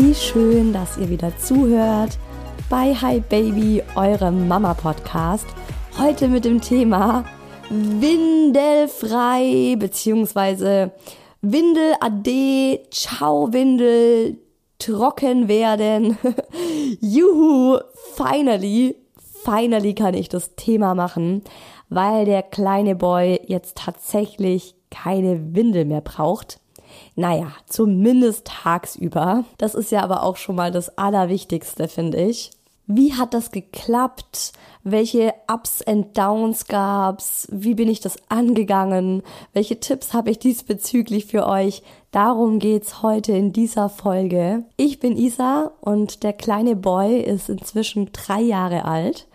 Wie schön, dass ihr wieder zuhört bei Hi Baby, eurem Mama Podcast. Heute mit dem Thema Windelfrei bzw. Windel Ade, Ciao Windel, trocken werden. Juhu, finally, finally kann ich das Thema machen, weil der kleine Boy jetzt tatsächlich keine Windel mehr braucht. Naja, zumindest tagsüber. Das ist ja aber auch schon mal das Allerwichtigste, finde ich. Wie hat das geklappt? Welche Ups and Downs gab's? Wie bin ich das angegangen? Welche Tipps habe ich diesbezüglich für euch? Darum geht's heute in dieser Folge. Ich bin Isa und der kleine Boy ist inzwischen drei Jahre alt.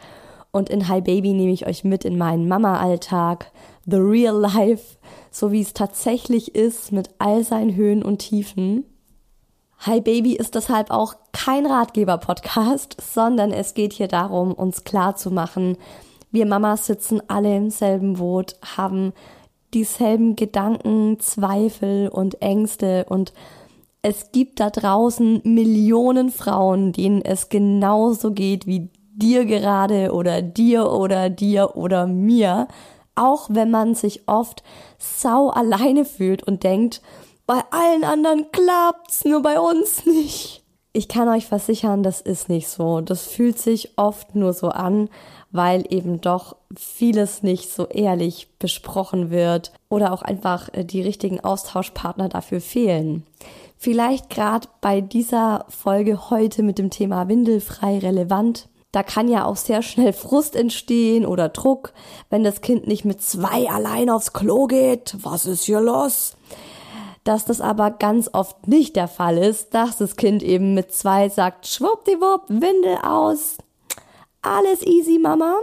Und in Hi Baby nehme ich euch mit in meinen Mama-Alltag, the real life, so wie es tatsächlich ist mit all seinen Höhen und Tiefen. Hi Baby ist deshalb auch kein Ratgeber-Podcast, sondern es geht hier darum, uns klar zu machen, wir Mamas sitzen alle im selben Boot, haben dieselben Gedanken, Zweifel und Ängste und es gibt da draußen Millionen Frauen, denen es genauso geht wie dir gerade oder dir oder dir oder mir auch wenn man sich oft sau alleine fühlt und denkt, bei allen anderen klappt's, nur bei uns nicht. Ich kann euch versichern, das ist nicht so. Das fühlt sich oft nur so an, weil eben doch vieles nicht so ehrlich besprochen wird oder auch einfach äh, die richtigen Austauschpartner dafür fehlen. Vielleicht gerade bei dieser Folge heute mit dem Thema Windelfrei relevant, da kann ja auch sehr schnell Frust entstehen oder Druck, wenn das Kind nicht mit zwei allein aufs Klo geht. Was ist hier los? Dass das aber ganz oft nicht der Fall ist, dass das Kind eben mit zwei sagt, schwuppdiwupp, Windel aus. Alles easy, Mama.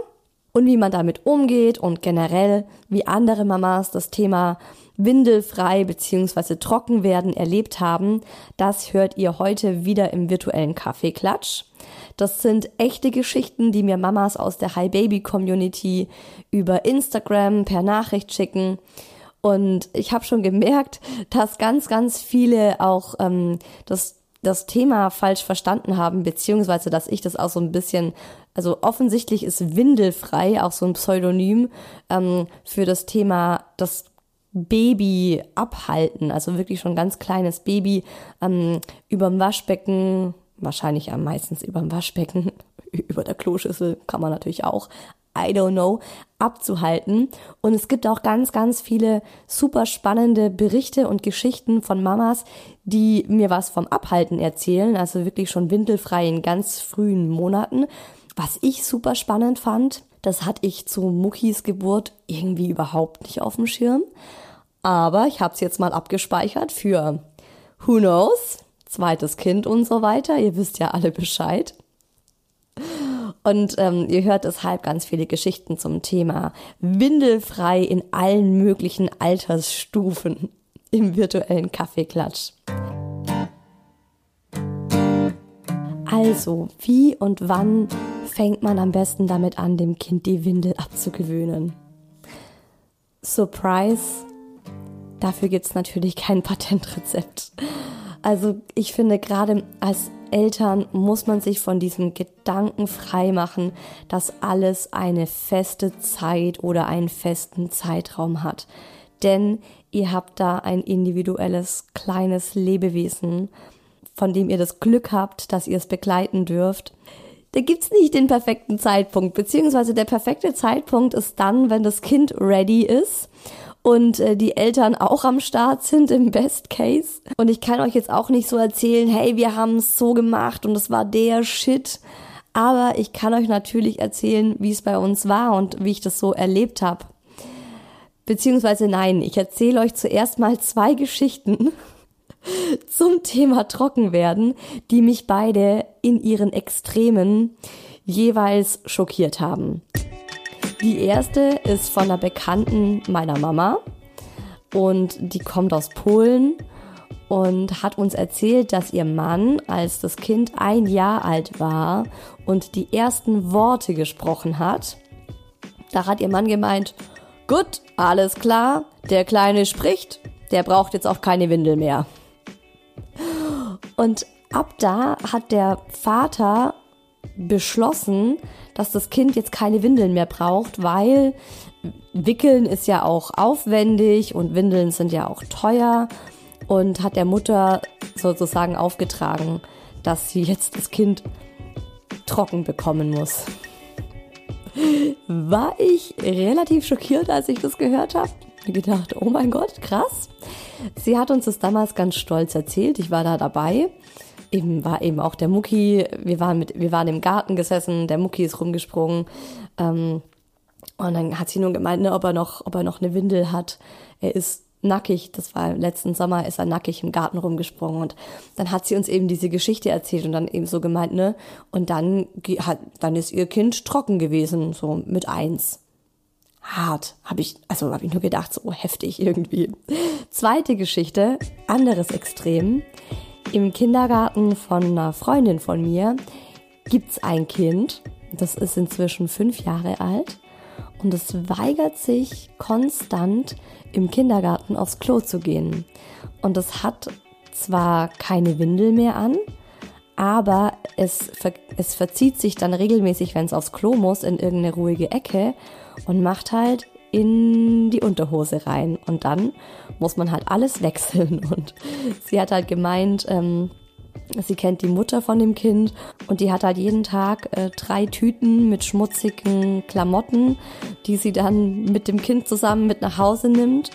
Und wie man damit umgeht und generell, wie andere Mamas das Thema windelfrei bzw. trocken werden erlebt haben, das hört ihr heute wieder im virtuellen Kaffeeklatsch. Das sind echte Geschichten, die mir Mamas aus der Hi Baby Community über Instagram per Nachricht schicken. Und ich habe schon gemerkt, dass ganz, ganz viele auch ähm, das das Thema falsch verstanden haben, beziehungsweise dass ich das auch so ein bisschen, also offensichtlich ist Windelfrei auch so ein Pseudonym ähm, für das Thema das Baby abhalten, also wirklich schon ganz kleines Baby ähm, überm Waschbecken wahrscheinlich am meistens überm Waschbecken, über der Kloschüssel kann man natürlich auch, I don't know, abzuhalten. Und es gibt auch ganz, ganz viele super spannende Berichte und Geschichten von Mamas, die mir was vom Abhalten erzählen, also wirklich schon windelfrei in ganz frühen Monaten. Was ich super spannend fand, das hatte ich zu Muckis Geburt irgendwie überhaupt nicht auf dem Schirm. Aber ich habe es jetzt mal abgespeichert für Who knows, zweites Kind und so weiter. Ihr wisst ja alle Bescheid. Und ähm, ihr hört deshalb ganz viele Geschichten zum Thema Windelfrei in allen möglichen Altersstufen im virtuellen Kaffeeklatsch. Also, wie und wann fängt man am besten damit an, dem Kind die Windel abzugewöhnen? Surprise, dafür gibt es natürlich kein Patentrezept. Also ich finde, gerade als Eltern muss man sich von diesem Gedanken frei machen, dass alles eine feste Zeit oder einen festen Zeitraum hat. Denn ihr habt da ein individuelles kleines Lebewesen, von dem ihr das Glück habt, dass ihr es begleiten dürft. Da gibt's nicht den perfekten Zeitpunkt, beziehungsweise der perfekte Zeitpunkt ist dann, wenn das Kind ready ist und äh, die Eltern auch am Start sind im Best Case. Und ich kann euch jetzt auch nicht so erzählen, hey, wir haben es so gemacht und es war der Shit. Aber ich kann euch natürlich erzählen, wie es bei uns war und wie ich das so erlebt habe. Beziehungsweise nein, ich erzähle euch zuerst mal zwei Geschichten zum Thema Trockenwerden, die mich beide in ihren Extremen jeweils schockiert haben. Die erste ist von einer Bekannten meiner Mama und die kommt aus Polen und hat uns erzählt, dass ihr Mann, als das Kind ein Jahr alt war und die ersten Worte gesprochen hat, da hat ihr Mann gemeint, gut, alles klar, der Kleine spricht, der braucht jetzt auch keine Windel mehr. Und ab da hat der Vater beschlossen, dass das Kind jetzt keine Windeln mehr braucht, weil Wickeln ist ja auch aufwendig und Windeln sind ja auch teuer und hat der Mutter sozusagen aufgetragen, dass sie jetzt das Kind trocken bekommen muss. War ich relativ schockiert, als ich das gehört habe. Gedacht, oh mein Gott, krass. Sie hat uns das damals ganz stolz erzählt. Ich war da dabei eben war eben auch der Mucki, wir waren mit, wir waren im Garten gesessen, der Mucki ist rumgesprungen. Ähm, und dann hat sie nur gemeint, ne, ob er noch, ob er noch eine Windel hat. Er ist nackig, das war letzten Sommer, ist er nackig im Garten rumgesprungen und dann hat sie uns eben diese Geschichte erzählt und dann eben so gemeint, ne, und dann hat, dann ist ihr Kind trocken gewesen, so mit eins. Hart, habe ich, also habe ich nur gedacht, so heftig irgendwie. Zweite Geschichte, anderes Extrem. Im Kindergarten von einer Freundin von mir gibt's ein Kind, das ist inzwischen fünf Jahre alt und es weigert sich konstant im Kindergarten aufs Klo zu gehen. Und es hat zwar keine Windel mehr an, aber es, ver es verzieht sich dann regelmäßig, wenn es aufs Klo muss, in irgendeine ruhige Ecke und macht halt in die Unterhose rein. Und dann muss man halt alles wechseln. Und sie hat halt gemeint, ähm, sie kennt die Mutter von dem Kind und die hat halt jeden Tag äh, drei Tüten mit schmutzigen Klamotten, die sie dann mit dem Kind zusammen mit nach Hause nimmt,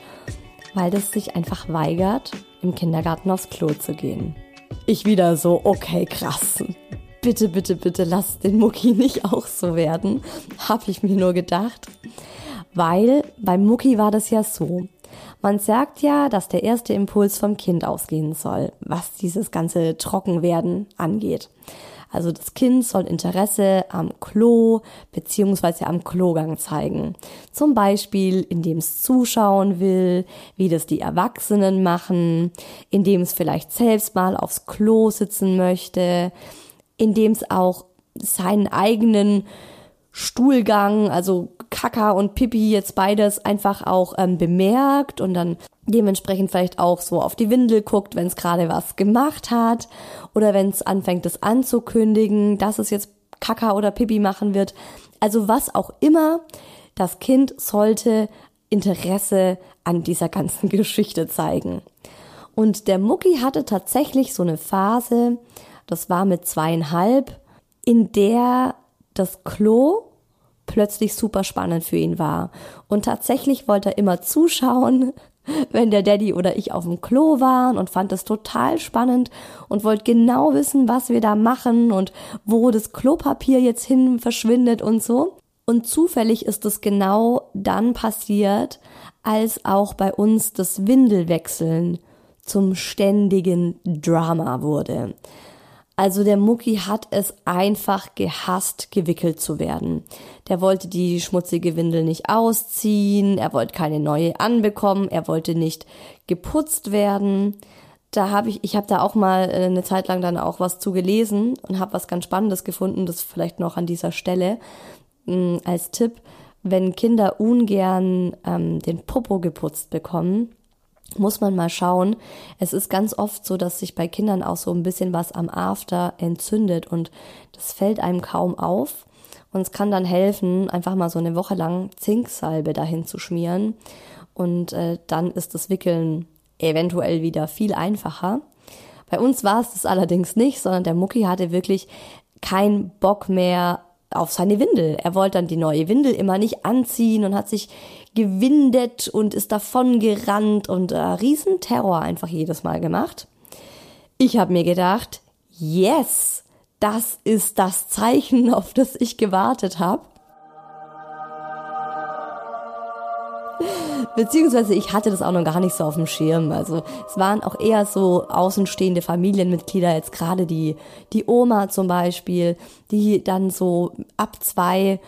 weil das sich einfach weigert, im Kindergarten aufs Klo zu gehen. Ich wieder so, okay, krass. Bitte, bitte, bitte lass den Mucki nicht auch so werden, habe ich mir nur gedacht. Weil beim Mucki war das ja so. Man sagt ja, dass der erste Impuls vom Kind ausgehen soll, was dieses ganze Trockenwerden angeht. Also das Kind soll Interesse am Klo beziehungsweise am Klogang zeigen. Zum Beispiel, indem es zuschauen will, wie das die Erwachsenen machen, indem es vielleicht selbst mal aufs Klo sitzen möchte, indem es auch seinen eigenen Stuhlgang, also Kaka und Pipi jetzt beides einfach auch ähm, bemerkt und dann dementsprechend vielleicht auch so auf die Windel guckt, wenn es gerade was gemacht hat oder wenn es anfängt, das anzukündigen, dass es jetzt Kaka oder Pipi machen wird. Also was auch immer, das Kind sollte Interesse an dieser ganzen Geschichte zeigen. Und der Mucki hatte tatsächlich so eine Phase, das war mit zweieinhalb, in der das Klo plötzlich super spannend für ihn war. Und tatsächlich wollte er immer zuschauen, wenn der Daddy oder ich auf dem Klo waren und fand es total spannend und wollte genau wissen, was wir da machen und wo das Klopapier jetzt hin verschwindet und so. Und zufällig ist es genau dann passiert, als auch bei uns das Windelwechseln zum ständigen Drama wurde. Also der Mucki hat es einfach gehasst, gewickelt zu werden. Der wollte die schmutzige Windel nicht ausziehen, er wollte keine neue anbekommen, er wollte nicht geputzt werden. Da habe ich, ich habe da auch mal äh, eine Zeit lang dann auch was zu gelesen und habe was ganz Spannendes gefunden, das vielleicht noch an dieser Stelle mm, als Tipp, wenn Kinder ungern ähm, den Popo geputzt bekommen, muss man mal schauen. Es ist ganz oft so, dass sich bei Kindern auch so ein bisschen was am After entzündet und das fällt einem kaum auf. Und es kann dann helfen, einfach mal so eine Woche lang Zinksalbe dahin zu schmieren. Und äh, dann ist das Wickeln eventuell wieder viel einfacher. Bei uns war es das allerdings nicht, sondern der Mucki hatte wirklich keinen Bock mehr auf seine Windel. Er wollte dann die neue Windel immer nicht anziehen und hat sich gewindet und ist davon gerannt und äh, Riesenterror einfach jedes Mal gemacht. Ich habe mir gedacht, yes, das ist das Zeichen, auf das ich gewartet habe. Beziehungsweise ich hatte das auch noch gar nicht so auf dem Schirm. Also es waren auch eher so außenstehende Familienmitglieder, jetzt gerade die, die Oma zum Beispiel, die dann so ab zwei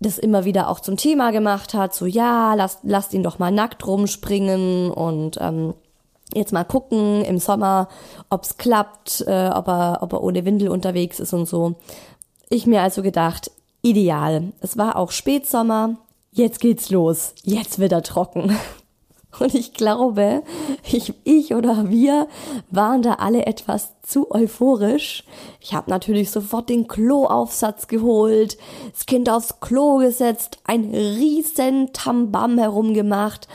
das immer wieder auch zum Thema gemacht hat, so ja, lasst, lasst ihn doch mal nackt rumspringen und ähm, jetzt mal gucken im Sommer, ob's klappt, äh, ob, er, ob er ohne Windel unterwegs ist und so. Ich mir also gedacht, ideal. Es war auch Spätsommer, jetzt geht's los, jetzt wird er trocken. Und ich glaube, ich, ich oder wir waren da alle etwas zu euphorisch. Ich habe natürlich sofort den Kloaufsatz geholt, das Kind aufs Klo gesetzt, ein riesen Tambam herumgemacht,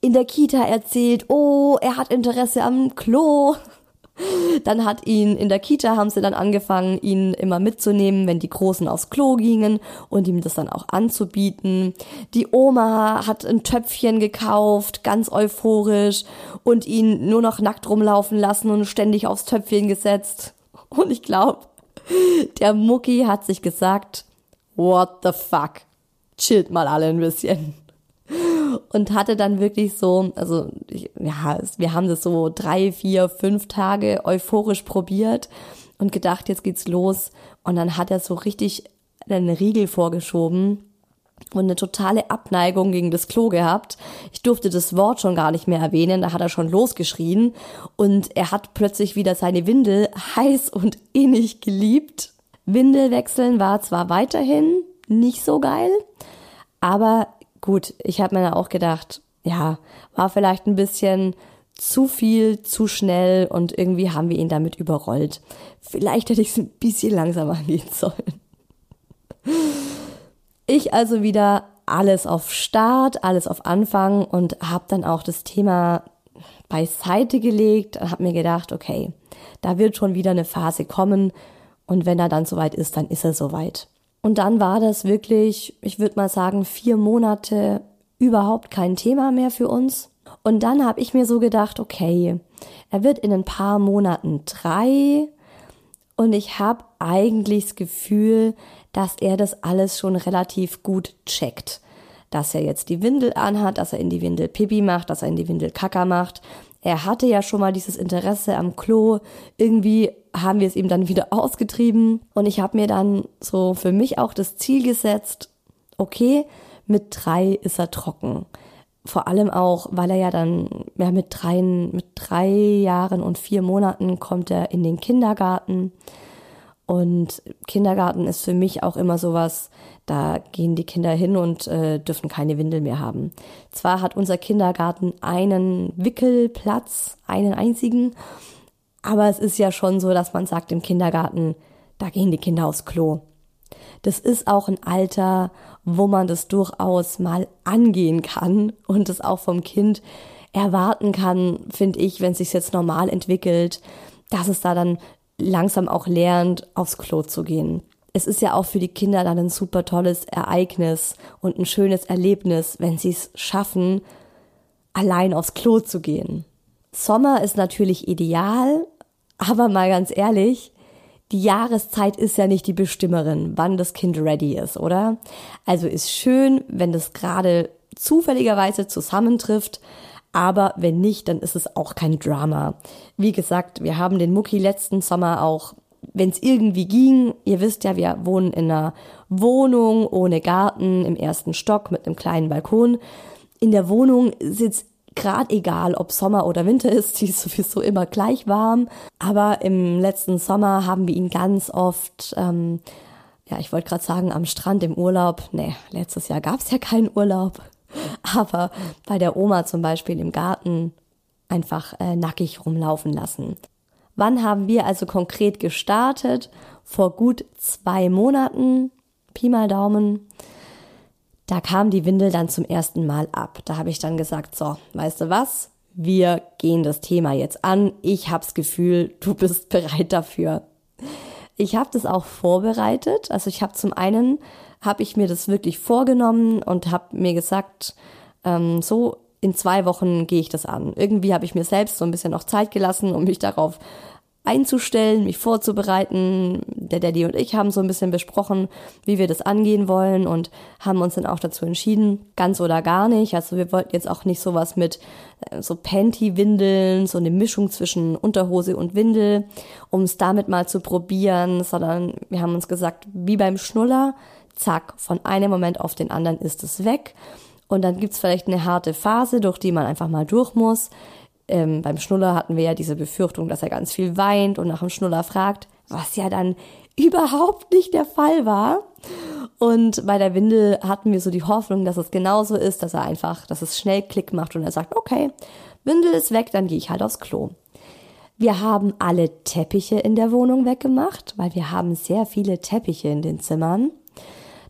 in der Kita erzählt, oh, er hat Interesse am Klo. Dann hat ihn in der Kita haben sie dann angefangen, ihn immer mitzunehmen, wenn die Großen aufs Klo gingen und ihm das dann auch anzubieten. Die Oma hat ein Töpfchen gekauft, ganz euphorisch und ihn nur noch nackt rumlaufen lassen und ständig aufs Töpfchen gesetzt. Und ich glaube, der Mucki hat sich gesagt, what the fuck? Chillt mal alle ein bisschen und hatte dann wirklich so, also ja, wir haben das so drei, vier, fünf Tage euphorisch probiert und gedacht, jetzt geht's los. Und dann hat er so richtig einen Riegel vorgeschoben und eine totale Abneigung gegen das Klo gehabt. Ich durfte das Wort schon gar nicht mehr erwähnen, da hat er schon losgeschrien und er hat plötzlich wieder seine Windel heiß und innig geliebt. Windel wechseln war zwar weiterhin nicht so geil, aber gut, ich habe mir da auch gedacht, ja, war vielleicht ein bisschen zu viel, zu schnell und irgendwie haben wir ihn damit überrollt. Vielleicht hätte ich es ein bisschen langsamer gehen sollen. Ich also wieder alles auf Start, alles auf Anfang und habe dann auch das Thema beiseite gelegt und habe mir gedacht, okay, da wird schon wieder eine Phase kommen und wenn er dann soweit ist, dann ist er soweit. Und dann war das wirklich, ich würde mal sagen, vier Monate überhaupt kein Thema mehr für uns. Und dann habe ich mir so gedacht, okay, er wird in ein paar Monaten drei und ich habe eigentlich das Gefühl, dass er das alles schon relativ gut checkt. Dass er jetzt die Windel anhat, dass er in die Windel Pipi macht, dass er in die Windel Kacker macht. Er hatte ja schon mal dieses Interesse am Klo. Irgendwie haben wir es ihm dann wieder ausgetrieben. Und ich habe mir dann so für mich auch das Ziel gesetzt, okay, mit drei ist er trocken. Vor allem auch, weil er ja dann, ja, mit drei, mit drei Jahren und vier Monaten kommt er in den Kindergarten. Und Kindergarten ist für mich auch immer sowas, da gehen die Kinder hin und äh, dürfen keine Windel mehr haben. Zwar hat unser Kindergarten einen Wickelplatz, einen einzigen, aber es ist ja schon so, dass man sagt im Kindergarten, da gehen die Kinder aufs Klo. Das ist auch ein Alter, wo man das durchaus mal angehen kann und es auch vom Kind erwarten kann, finde ich, wenn es sich jetzt normal entwickelt, dass es da dann langsam auch lernt, aufs Klo zu gehen. es ist ja auch für die Kinder dann ein super tolles Ereignis und ein schönes Erlebnis, wenn sie es schaffen, allein aufs Klo zu gehen. Sommer ist natürlich ideal, aber mal ganz ehrlich, die Jahreszeit ist ja nicht die Bestimmerin, wann das Kind ready ist, oder? Also ist schön, wenn das gerade zufälligerweise zusammentrifft, aber wenn nicht, dann ist es auch kein Drama. Wie gesagt, wir haben den Mucki letzten Sommer auch, wenn es irgendwie ging, ihr wisst ja, wir wohnen in einer Wohnung ohne Garten im ersten Stock mit einem kleinen Balkon. In der Wohnung sitzt gerade egal, ob Sommer oder Winter ist, die ist sowieso immer gleich warm. Aber im letzten Sommer haben wir ihn ganz oft, ähm, ja, ich wollte gerade sagen, am Strand im Urlaub. Nee, letztes Jahr gab es ja keinen Urlaub. Aber bei der Oma zum Beispiel im Garten einfach äh, nackig rumlaufen lassen. Wann haben wir also konkret gestartet? Vor gut zwei Monaten, Pi mal Daumen. Da kam die Windel dann zum ersten Mal ab. Da habe ich dann gesagt, so, weißt du was? Wir gehen das Thema jetzt an. Ich hab's Gefühl, du bist bereit dafür. Ich habe das auch vorbereitet. Also ich habe zum einen habe ich mir das wirklich vorgenommen und habe mir gesagt, ähm, so in zwei Wochen gehe ich das an. Irgendwie habe ich mir selbst so ein bisschen noch Zeit gelassen, um mich darauf einzustellen, mich vorzubereiten. Der Daddy und ich haben so ein bisschen besprochen, wie wir das angehen wollen und haben uns dann auch dazu entschieden, ganz oder gar nicht. Also wir wollten jetzt auch nicht sowas mit äh, so Panty-Windeln, so eine Mischung zwischen Unterhose und Windel, um es damit mal zu probieren, sondern wir haben uns gesagt, wie beim Schnuller, zack, von einem Moment auf den anderen ist es weg. Und dann gibt's vielleicht eine harte Phase, durch die man einfach mal durch muss. Ähm, beim Schnuller hatten wir ja diese Befürchtung, dass er ganz viel weint und nach dem Schnuller fragt, was ja dann überhaupt nicht der Fall war. Und bei der Windel hatten wir so die Hoffnung, dass es genauso ist, dass er einfach, dass es schnell Klick macht und er sagt, okay, Windel ist weg, dann gehe ich halt aufs Klo. Wir haben alle Teppiche in der Wohnung weggemacht, weil wir haben sehr viele Teppiche in den Zimmern.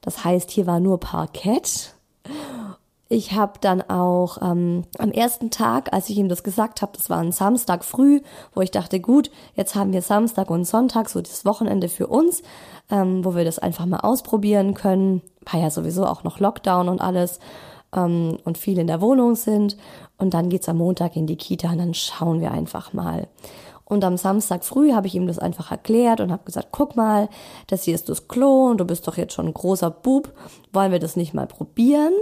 Das heißt, hier war nur Parkett. Ich habe dann auch ähm, am ersten Tag, als ich ihm das gesagt habe, das war ein Samstag früh, wo ich dachte, gut, jetzt haben wir Samstag und Sonntag, so das Wochenende für uns, ähm, wo wir das einfach mal ausprobieren können. War ja sowieso auch noch Lockdown und alles ähm, und viel in der Wohnung sind. Und dann geht's am Montag in die Kita und dann schauen wir einfach mal. Und am Samstag früh habe ich ihm das einfach erklärt und habe gesagt, guck mal, das hier ist das Klo und du bist doch jetzt schon ein großer Bub, wollen wir das nicht mal probieren?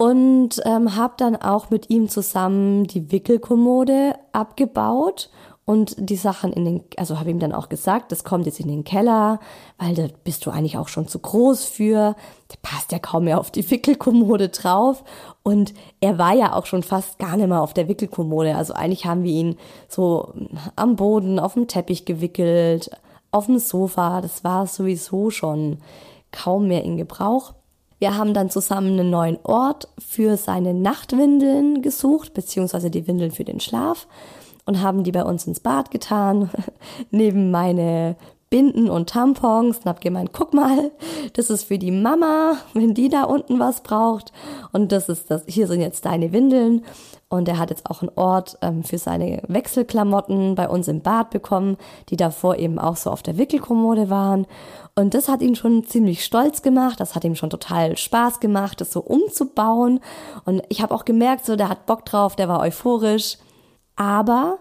Und ähm, habe dann auch mit ihm zusammen die Wickelkommode abgebaut und die Sachen in den, also habe ihm dann auch gesagt, das kommt jetzt in den Keller, weil da bist du eigentlich auch schon zu groß für. Der passt ja kaum mehr auf die Wickelkommode drauf. Und er war ja auch schon fast gar nicht mehr auf der Wickelkommode. Also eigentlich haben wir ihn so am Boden, auf dem Teppich gewickelt, auf dem Sofa. Das war sowieso schon kaum mehr in Gebrauch. Wir haben dann zusammen einen neuen Ort für seine Nachtwindeln gesucht, beziehungsweise die Windeln für den Schlaf und haben die bei uns ins Bad getan, neben meine Binden und Tampons und hab gemeint, guck mal, das ist für die Mama, wenn die da unten was braucht. Und das ist das, hier sind jetzt deine Windeln. Und er hat jetzt auch einen Ort ähm, für seine Wechselklamotten bei uns im Bad bekommen, die davor eben auch so auf der Wickelkommode waren. Und das hat ihn schon ziemlich stolz gemacht. Das hat ihm schon total Spaß gemacht, das so umzubauen. Und ich habe auch gemerkt, so der hat Bock drauf, der war euphorisch aber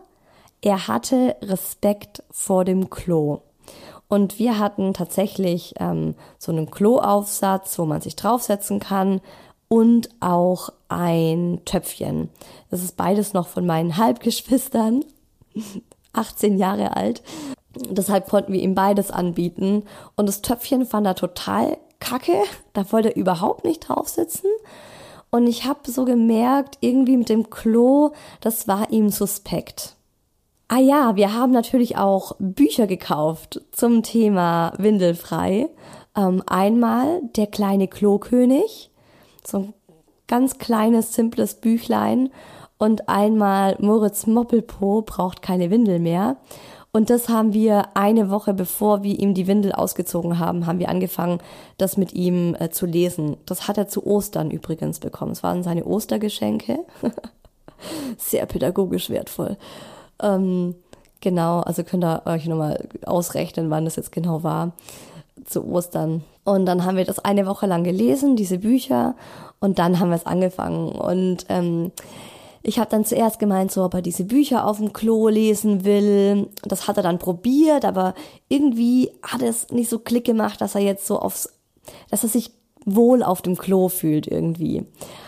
er hatte Respekt vor dem Klo. Und wir hatten tatsächlich ähm, so einen Kloaufsatz, wo man sich draufsetzen kann und auch ein Töpfchen. Das ist beides noch von meinen Halbgeschwistern, 18 Jahre alt. Deshalb konnten wir ihm beides anbieten. Und das Töpfchen fand er total kacke. Da wollte er überhaupt nicht draufsitzen. Und ich habe so gemerkt, irgendwie mit dem Klo, das war ihm suspekt. Ah ja, wir haben natürlich auch Bücher gekauft zum Thema Windelfrei. Ähm, einmal Der kleine Klokönig, so ein ganz kleines, simples Büchlein. Und einmal Moritz Moppelpo braucht keine Windel mehr. Und das haben wir eine Woche bevor wir ihm die Windel ausgezogen haben, haben wir angefangen, das mit ihm äh, zu lesen. Das hat er zu Ostern übrigens bekommen. Es waren seine Ostergeschenke. Sehr pädagogisch wertvoll. Ähm, genau, also könnt ihr euch nochmal ausrechnen, wann das jetzt genau war. zu Ostern. Und dann haben wir das eine Woche lang gelesen, diese Bücher, und dann haben wir es angefangen. Und ähm, ich habe dann zuerst gemeint, so ob er diese Bücher auf dem Klo lesen will. Das hat er dann probiert, aber irgendwie hat es nicht so Klick gemacht, dass er jetzt so aufs, dass er sich wohl auf dem Klo fühlt irgendwie.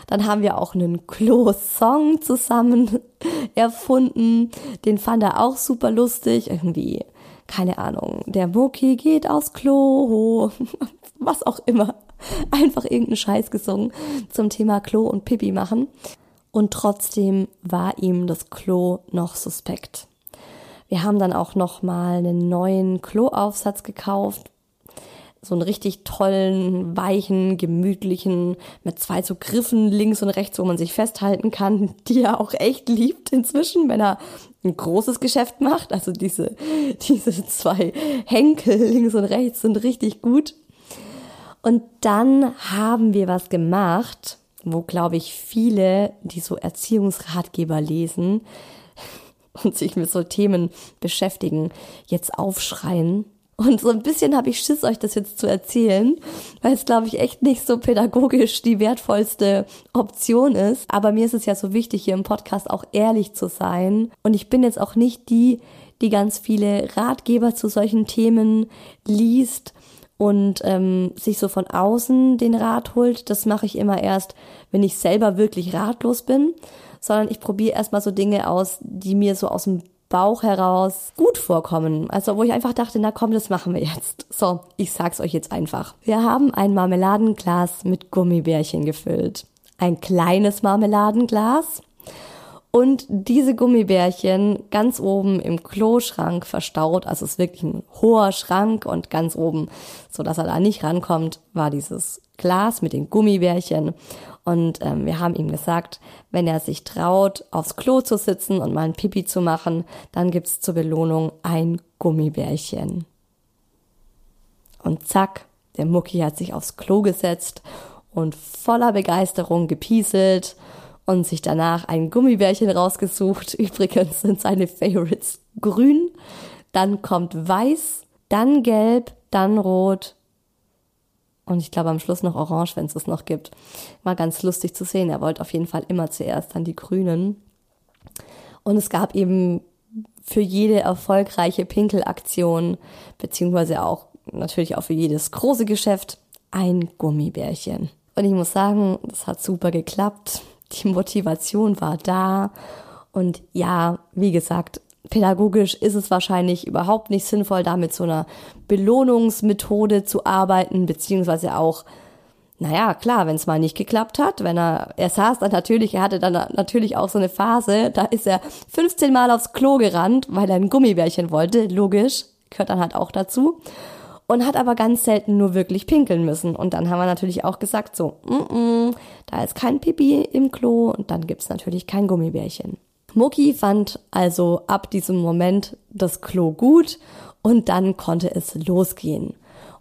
Dann haben wir auch einen Klo-Song zusammen erfunden. Den fand er auch super lustig. Irgendwie, keine Ahnung, der Mucki geht aufs Klo. Was auch immer. Einfach irgendeinen Scheiß gesungen zum Thema Klo und Pipi machen. Und trotzdem war ihm das Klo noch suspekt. Wir haben dann auch noch mal einen neuen Kloaufsatz gekauft, so einen richtig tollen, weichen, gemütlichen, mit zwei so Griffen links und rechts, wo man sich festhalten kann, die er auch echt liebt inzwischen, wenn er ein großes Geschäft macht. Also diese, diese zwei Henkel links und rechts sind richtig gut. Und dann haben wir was gemacht, wo, glaube ich, viele, die so Erziehungsratgeber lesen und sich mit so Themen beschäftigen, jetzt aufschreien und so ein bisschen habe ich Schiss, euch das jetzt zu erzählen, weil es, glaube ich, echt nicht so pädagogisch die wertvollste Option ist. Aber mir ist es ja so wichtig, hier im Podcast auch ehrlich zu sein. Und ich bin jetzt auch nicht die, die ganz viele Ratgeber zu solchen Themen liest und ähm, sich so von außen den Rat holt. Das mache ich immer erst, wenn ich selber wirklich ratlos bin, sondern ich probiere erstmal so Dinge aus, die mir so aus dem Bauch heraus gut vorkommen. Also wo ich einfach dachte, na komm, das machen wir jetzt. So, ich sag's euch jetzt einfach. Wir haben ein Marmeladenglas mit Gummibärchen gefüllt. Ein kleines Marmeladenglas. Und diese Gummibärchen ganz oben im Kloschrank verstaut, also es ist wirklich ein hoher Schrank und ganz oben, so dass er da nicht rankommt, war dieses Glas mit den Gummibärchen. Und ähm, wir haben ihm gesagt, wenn er sich traut, aufs Klo zu sitzen und mal ein Pipi zu machen, dann gibt's zur Belohnung ein Gummibärchen. Und zack, der Mucki hat sich aufs Klo gesetzt und voller Begeisterung gepieselt und sich danach ein Gummibärchen rausgesucht. Übrigens sind seine Favorites grün, dann kommt weiß, dann gelb, dann rot und ich glaube am Schluss noch orange, wenn es es noch gibt. War ganz lustig zu sehen. Er wollte auf jeden Fall immer zuerst dann die Grünen. Und es gab eben für jede erfolgreiche Pinkelaktion, beziehungsweise auch natürlich auch für jedes große Geschäft, ein Gummibärchen. Und ich muss sagen, das hat super geklappt. Die Motivation war da. Und ja, wie gesagt, pädagogisch ist es wahrscheinlich überhaupt nicht sinnvoll, da mit so einer Belohnungsmethode zu arbeiten, beziehungsweise auch, naja, klar, wenn es mal nicht geklappt hat, wenn er, er saß dann natürlich, er hatte dann natürlich auch so eine Phase, da ist er 15 Mal aufs Klo gerannt, weil er ein Gummibärchen wollte, logisch, gehört dann halt auch dazu. Und hat aber ganz selten nur wirklich pinkeln müssen. Und dann haben wir natürlich auch gesagt, so, mm -mm, da ist kein Pipi im Klo und dann gibt's natürlich kein Gummibärchen. Mucki fand also ab diesem Moment das Klo gut und dann konnte es losgehen.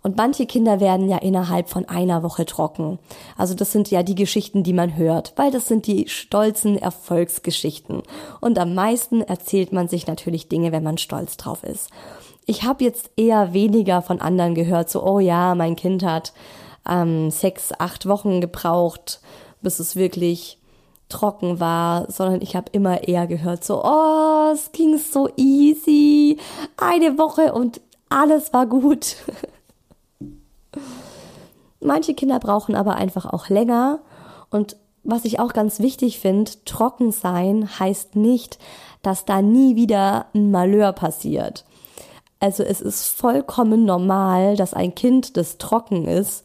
Und manche Kinder werden ja innerhalb von einer Woche trocken. Also das sind ja die Geschichten, die man hört, weil das sind die stolzen Erfolgsgeschichten. Und am meisten erzählt man sich natürlich Dinge, wenn man stolz drauf ist. Ich habe jetzt eher weniger von anderen gehört, so, oh ja, mein Kind hat ähm, sechs, acht Wochen gebraucht, bis es wirklich trocken war, sondern ich habe immer eher gehört, so, oh, es ging so easy, eine Woche und alles war gut. Manche Kinder brauchen aber einfach auch länger und was ich auch ganz wichtig finde, trocken sein heißt nicht, dass da nie wieder ein Malheur passiert. Also es ist vollkommen normal, dass ein Kind, das trocken ist,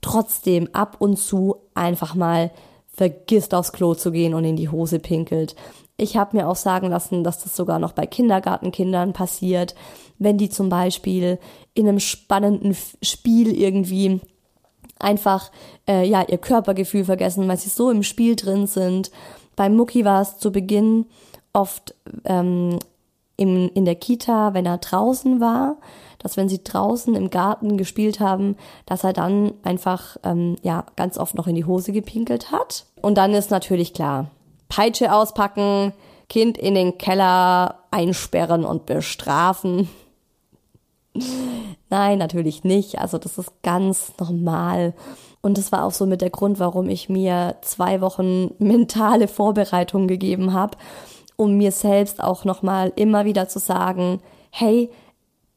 trotzdem ab und zu einfach mal vergisst aufs Klo zu gehen und in die Hose pinkelt. Ich habe mir auch sagen lassen, dass das sogar noch bei Kindergartenkindern passiert, wenn die zum Beispiel in einem spannenden Spiel irgendwie einfach äh, ja ihr Körpergefühl vergessen, weil sie so im Spiel drin sind. Bei Mucki war es zu Beginn oft ähm, im, in der Kita, wenn er draußen war, dass wenn sie draußen im Garten gespielt haben, dass er dann einfach ähm, ja ganz oft noch in die Hose gepinkelt hat. Und dann ist natürlich klar, Peitsche auspacken, Kind in den Keller einsperren und bestrafen. Nein, natürlich nicht. Also das ist ganz normal. Und das war auch so mit der Grund, warum ich mir zwei Wochen mentale Vorbereitung gegeben habe, um mir selbst auch nochmal immer wieder zu sagen, hey,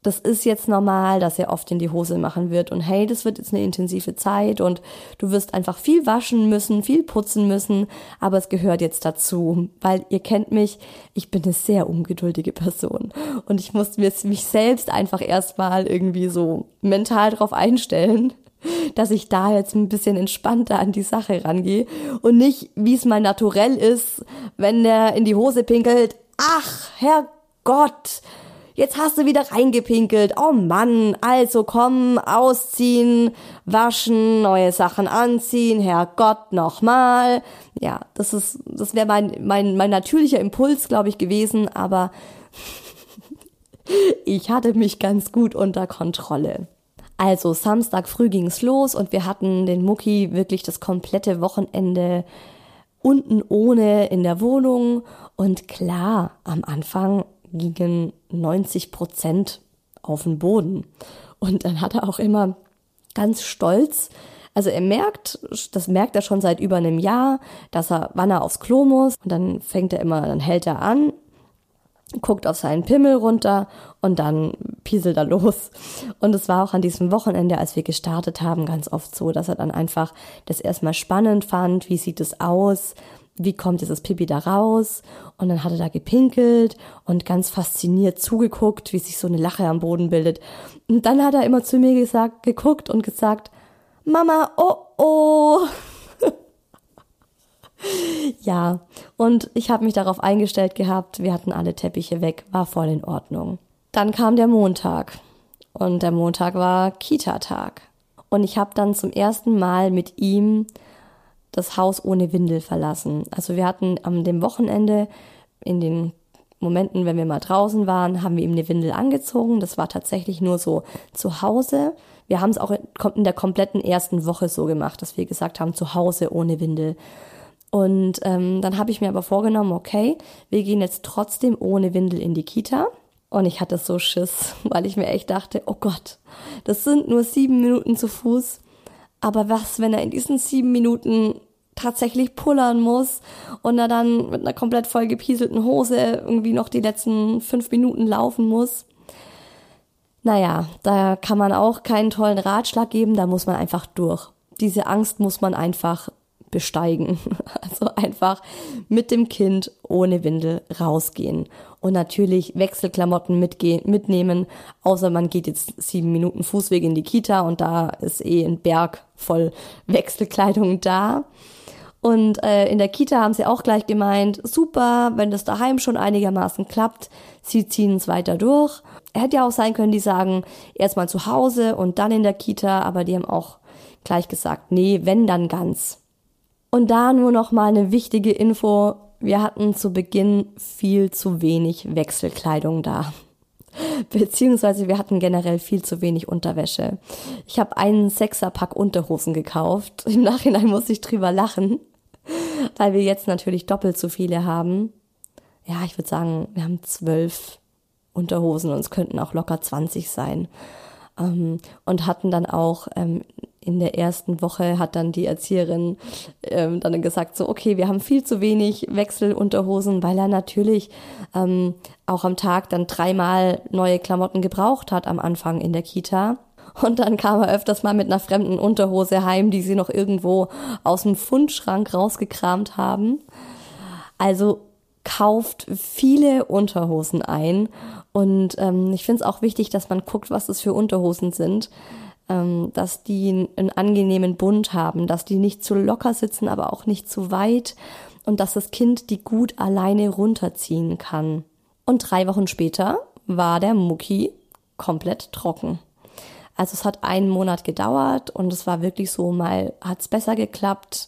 das ist jetzt normal, dass er oft in die Hose machen wird und hey, das wird jetzt eine intensive Zeit und du wirst einfach viel waschen müssen, viel putzen müssen, aber es gehört jetzt dazu, weil ihr kennt mich, ich bin eine sehr ungeduldige Person und ich muss mich selbst einfach erstmal irgendwie so mental drauf einstellen, dass ich da jetzt ein bisschen entspannter an die Sache rangehe und nicht, wie es mein Naturell ist, wenn der in die Hose pinkelt, ach, Herrgott, jetzt hast du wieder reingepinkelt. Oh Mann, also komm, ausziehen, waschen, neue Sachen anziehen, Herrgott, nochmal. Ja, das ist, das wäre mein, mein, mein natürlicher Impuls, glaube ich, gewesen, aber ich hatte mich ganz gut unter Kontrolle. Also Samstag früh ging's los und wir hatten den Mucki wirklich das komplette Wochenende unten ohne in der Wohnung. Und klar, am Anfang gingen 90 Prozent auf den Boden. Und dann hat er auch immer ganz stolz, also er merkt, das merkt er schon seit über einem Jahr, dass er, wann er aufs Klo muss. Und dann fängt er immer, dann hält er an, guckt auf seinen Pimmel runter und dann pieselt er los. Und es war auch an diesem Wochenende, als wir gestartet haben, ganz oft so, dass er dann einfach das erstmal spannend fand, wie sieht es aus, wie kommt dieses Pipi da raus? Und dann hat er da gepinkelt und ganz fasziniert zugeguckt, wie sich so eine Lache am Boden bildet. Und dann hat er immer zu mir gesagt, geguckt und gesagt, Mama, oh oh. Ja, und ich habe mich darauf eingestellt gehabt, wir hatten alle Teppiche weg, war voll in Ordnung. Dann kam der Montag und der Montag war Kita-Tag. Und ich habe dann zum ersten Mal mit ihm das Haus ohne Windel verlassen. Also wir hatten am dem Wochenende in den Momenten, wenn wir mal draußen waren, haben wir ihm eine Windel angezogen. Das war tatsächlich nur so zu Hause. Wir haben es auch in der kompletten ersten Woche so gemacht, dass wir gesagt haben, zu Hause ohne Windel. Und ähm, dann habe ich mir aber vorgenommen, okay, wir gehen jetzt trotzdem ohne Windel in die Kita. Und ich hatte so Schiss, weil ich mir echt dachte, oh Gott, das sind nur sieben Minuten zu Fuß. Aber was, wenn er in diesen sieben Minuten tatsächlich pullern muss und er dann mit einer komplett vollgepieselten Hose irgendwie noch die letzten fünf Minuten laufen muss. Naja, da kann man auch keinen tollen Ratschlag geben, da muss man einfach durch. Diese Angst muss man einfach besteigen. Also einfach mit dem Kind ohne Windel rausgehen. Und natürlich Wechselklamotten mitgehen, mitnehmen, außer man geht jetzt sieben Minuten Fußweg in die Kita und da ist eh ein Berg voll Wechselkleidung da. Und äh, in der Kita haben sie auch gleich gemeint, super, wenn das daheim schon einigermaßen klappt, sie ziehen es weiter durch. Hätte ja auch sein können, die sagen, erstmal zu Hause und dann in der Kita, aber die haben auch gleich gesagt, nee, wenn dann ganz. Und da nur noch mal eine wichtige Info, wir hatten zu Beginn viel zu wenig Wechselkleidung da. Beziehungsweise wir hatten generell viel zu wenig Unterwäsche. Ich habe einen Sechserpack Unterhosen gekauft. Im Nachhinein muss ich drüber lachen, weil wir jetzt natürlich doppelt so viele haben. Ja, ich würde sagen, wir haben zwölf Unterhosen und es könnten auch locker 20 sein. Ähm, und hatten dann auch ähm, in der ersten Woche hat dann die Erzieherin ähm, dann gesagt, so, okay, wir haben viel zu wenig Wechselunterhosen, weil er natürlich ähm, auch am Tag dann dreimal neue Klamotten gebraucht hat am Anfang in der Kita. Und dann kam er öfters mal mit einer fremden Unterhose heim, die sie noch irgendwo aus dem Fundschrank rausgekramt haben. Also kauft viele Unterhosen ein. Und ähm, ich finde es auch wichtig, dass man guckt, was es für Unterhosen sind ähm, dass die einen angenehmen Bund haben, dass die nicht zu locker sitzen, aber auch nicht zu weit und dass das Kind die gut alleine runterziehen kann. Und drei Wochen später war der Mucki komplett trocken. Also es hat einen Monat gedauert und es war wirklich so, mal hat's besser geklappt,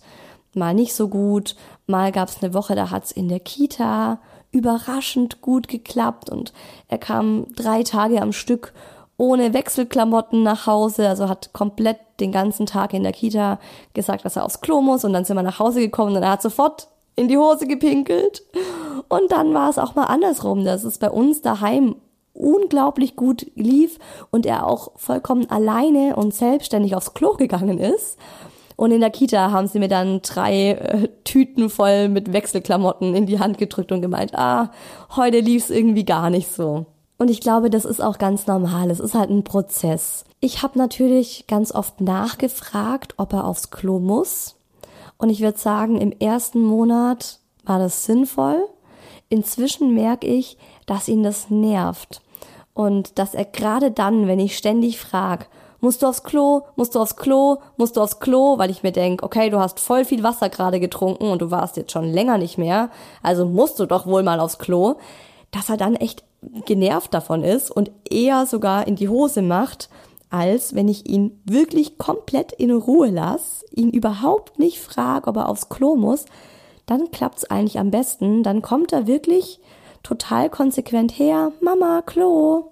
mal nicht so gut, mal gab's eine Woche, da hat's in der Kita überraschend gut geklappt und er kam drei Tage am Stück ohne Wechselklamotten nach Hause, also hat komplett den ganzen Tag in der Kita gesagt, dass er aufs Klo muss und dann sind wir nach Hause gekommen und er hat sofort in die Hose gepinkelt. Und dann war es auch mal andersrum, dass es bei uns daheim unglaublich gut lief und er auch vollkommen alleine und selbstständig aufs Klo gegangen ist. Und in der Kita haben sie mir dann drei äh, Tüten voll mit Wechselklamotten in die Hand gedrückt und gemeint, ah, heute lief's irgendwie gar nicht so. Und ich glaube, das ist auch ganz normal. Es ist halt ein Prozess. Ich habe natürlich ganz oft nachgefragt, ob er aufs Klo muss. Und ich würde sagen, im ersten Monat war das sinnvoll. Inzwischen merke ich, dass ihn das nervt. Und dass er gerade dann, wenn ich ständig frage, musst du aufs Klo, musst du aufs Klo, musst du aufs Klo, weil ich mir denk, okay, du hast voll viel Wasser gerade getrunken und du warst jetzt schon länger nicht mehr, also musst du doch wohl mal aufs Klo, dass er dann echt genervt davon ist und eher sogar in die Hose macht, als wenn ich ihn wirklich komplett in Ruhe lasse, ihn überhaupt nicht frage, ob er aufs Klo muss, dann klappt's eigentlich am besten. Dann kommt er wirklich total konsequent her, Mama, Klo.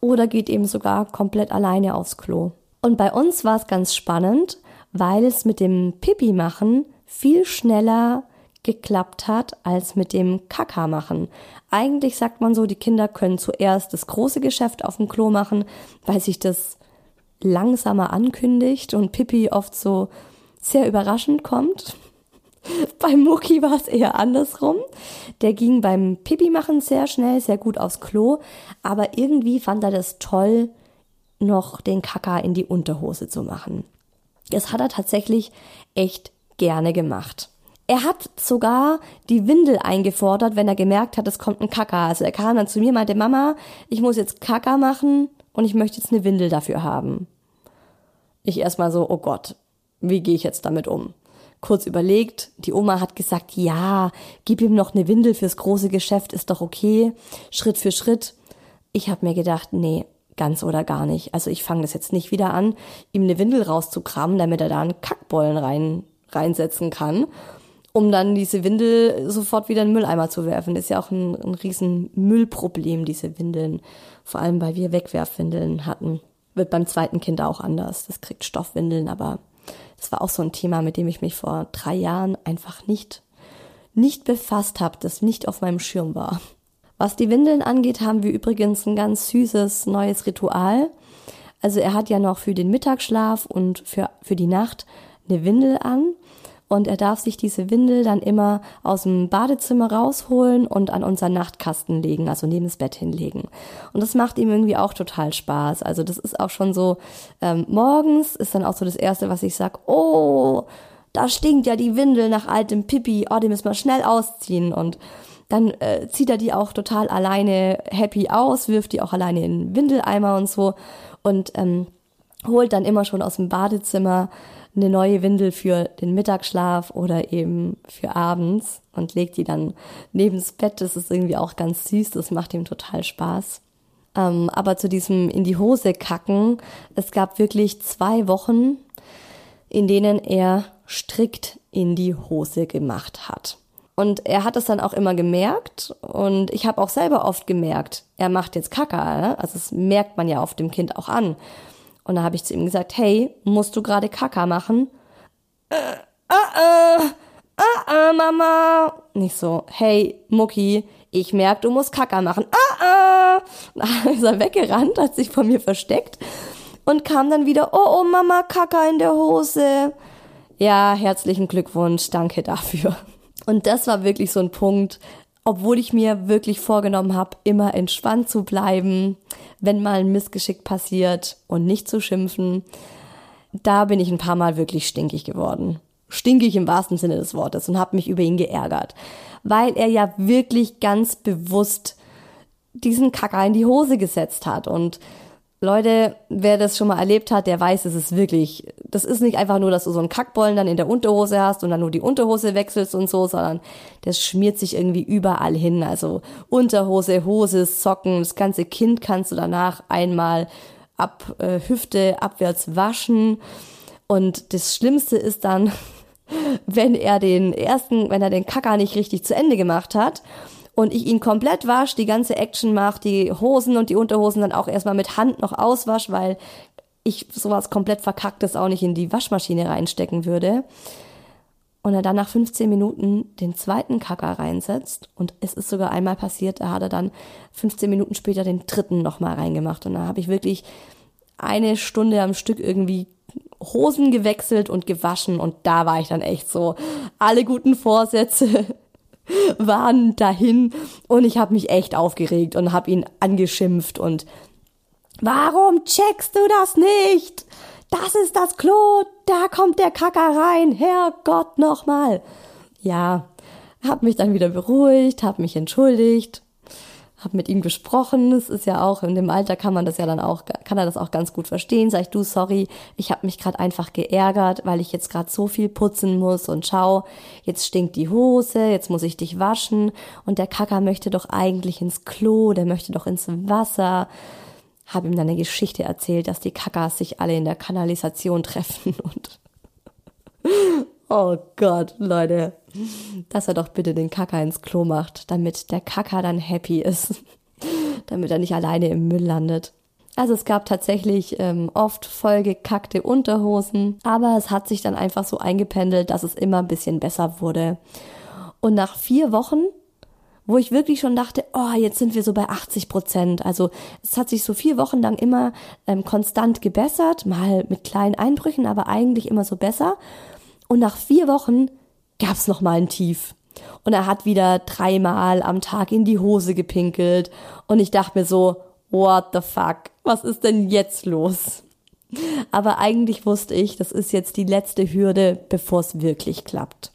Oder geht eben sogar komplett alleine aufs Klo. Und bei uns war es ganz spannend, weil es mit dem Pipi machen viel schneller geklappt hat als mit dem Kaka machen. Eigentlich sagt man so, die Kinder können zuerst das große Geschäft auf dem Klo machen, weil sich das langsamer ankündigt und Pippi oft so sehr überraschend kommt. Bei Mucki war es eher andersrum. Der ging beim Pipi machen sehr schnell, sehr gut aufs Klo, aber irgendwie fand er das toll, noch den Kaka in die Unterhose zu machen. Das hat er tatsächlich echt gerne gemacht. Er hat sogar die Windel eingefordert, wenn er gemerkt hat, es kommt ein Kaka. Also er kam dann zu mir, meinte, Mama, ich muss jetzt Kaka machen und ich möchte jetzt eine Windel dafür haben. Ich erstmal so, oh Gott, wie gehe ich jetzt damit um? Kurz überlegt, die Oma hat gesagt, ja, gib ihm noch eine Windel fürs große Geschäft, ist doch okay, Schritt für Schritt. Ich habe mir gedacht, nee, ganz oder gar nicht. Also ich fange das jetzt nicht wieder an, ihm eine Windel rauszukramen, damit er da einen Kackbollen rein, reinsetzen kann um dann diese Windel sofort wieder in den Mülleimer zu werfen. Ist ja auch ein, ein riesen Müllproblem, diese Windeln. Vor allem, weil wir Wegwerfwindeln hatten. Wird beim zweiten Kind auch anders. Das kriegt Stoffwindeln, aber das war auch so ein Thema, mit dem ich mich vor drei Jahren einfach nicht, nicht befasst habe, das nicht auf meinem Schirm war. Was die Windeln angeht, haben wir übrigens ein ganz süßes neues Ritual. Also er hat ja noch für den Mittagsschlaf und für, für die Nacht eine Windel an und er darf sich diese Windel dann immer aus dem Badezimmer rausholen und an unseren Nachtkasten legen, also neben das Bett hinlegen. Und das macht ihm irgendwie auch total Spaß. Also das ist auch schon so, ähm, morgens ist dann auch so das Erste, was ich sag, oh, da stinkt ja die Windel nach altem Pipi, oh, die müssen wir schnell ausziehen und dann äh, zieht er die auch total alleine happy aus, wirft die auch alleine in den Windeleimer und so und ähm, holt dann immer schon aus dem Badezimmer eine neue Windel für den Mittagsschlaf oder eben für abends und legt die dann neben das Bett. Das ist irgendwie auch ganz süß, das macht ihm total Spaß. Ähm, aber zu diesem in die Hose kacken, es gab wirklich zwei Wochen, in denen er strikt in die Hose gemacht hat. Und er hat es dann auch immer gemerkt und ich habe auch selber oft gemerkt, er macht jetzt Kacker. Ne? Also das merkt man ja auf dem Kind auch an. Und da habe ich zu ihm gesagt, hey, musst du gerade Kaka machen? Äh, äh, äh, äh, äh, Mama. Nicht so, hey, Mucki, ich merk, du musst Kaka machen. Äh, äh. Ist er weggerannt, hat sich vor mir versteckt und kam dann wieder, oh, oh, Mama, Kaka in der Hose. Ja, herzlichen Glückwunsch, danke dafür. Und das war wirklich so ein Punkt, obwohl ich mir wirklich vorgenommen habe, immer entspannt zu bleiben, wenn mal ein Missgeschick passiert und nicht zu schimpfen, da bin ich ein paar Mal wirklich stinkig geworden. Stinkig im wahrsten Sinne des Wortes und habe mich über ihn geärgert, weil er ja wirklich ganz bewusst diesen Kacker in die Hose gesetzt hat und Leute, wer das schon mal erlebt hat, der weiß, es ist wirklich, das ist nicht einfach nur, dass du so einen Kackbollen dann in der Unterhose hast und dann nur die Unterhose wechselst und so, sondern das schmiert sich irgendwie überall hin. Also Unterhose, Hose, Socken, das ganze Kind kannst du danach einmal ab äh, Hüfte abwärts waschen. Und das Schlimmste ist dann, wenn er den ersten, wenn er den Kacker nicht richtig zu Ende gemacht hat und ich ihn komplett wasch, die ganze Action mache, die Hosen und die Unterhosen dann auch erstmal mit Hand noch auswasch, weil ich sowas komplett verkacktes auch nicht in die Waschmaschine reinstecken würde. und er dann nach 15 Minuten den zweiten Kacker reinsetzt. Und es ist sogar einmal passiert, da hat er dann 15 Minuten später den dritten nochmal reingemacht. Und da habe ich wirklich eine Stunde am Stück irgendwie Hosen gewechselt und gewaschen. Und da war ich dann echt so, alle guten Vorsätze waren dahin. Und ich habe mich echt aufgeregt und habe ihn angeschimpft und Warum checkst du das nicht? Das ist das Klo, da kommt der Kacker rein, Herrgott nochmal. Ja, hab mich dann wieder beruhigt, hab mich entschuldigt, hab mit ihm gesprochen. Es ist ja auch in dem Alter kann man das ja dann auch, kann er das auch ganz gut verstehen. Sag ich du, sorry, ich hab mich gerade einfach geärgert, weil ich jetzt gerade so viel putzen muss und schau, jetzt stinkt die Hose, jetzt muss ich dich waschen und der Kacker möchte doch eigentlich ins Klo, der möchte doch ins Wasser habe ihm dann eine Geschichte erzählt, dass die Kackers sich alle in der Kanalisation treffen und oh Gott, Leute, dass er doch bitte den Kacker ins Klo macht, damit der Kacker dann happy ist, damit er nicht alleine im Müll landet. Also es gab tatsächlich ähm, oft vollgekackte Unterhosen, aber es hat sich dann einfach so eingependelt, dass es immer ein bisschen besser wurde. Und nach vier Wochen wo ich wirklich schon dachte, oh, jetzt sind wir so bei 80 Prozent. Also es hat sich so vier Wochen lang immer ähm, konstant gebessert, mal mit kleinen Einbrüchen, aber eigentlich immer so besser. Und nach vier Wochen gab es nochmal ein Tief. Und er hat wieder dreimal am Tag in die Hose gepinkelt. Und ich dachte mir so, what the fuck, was ist denn jetzt los? Aber eigentlich wusste ich, das ist jetzt die letzte Hürde, bevor es wirklich klappt.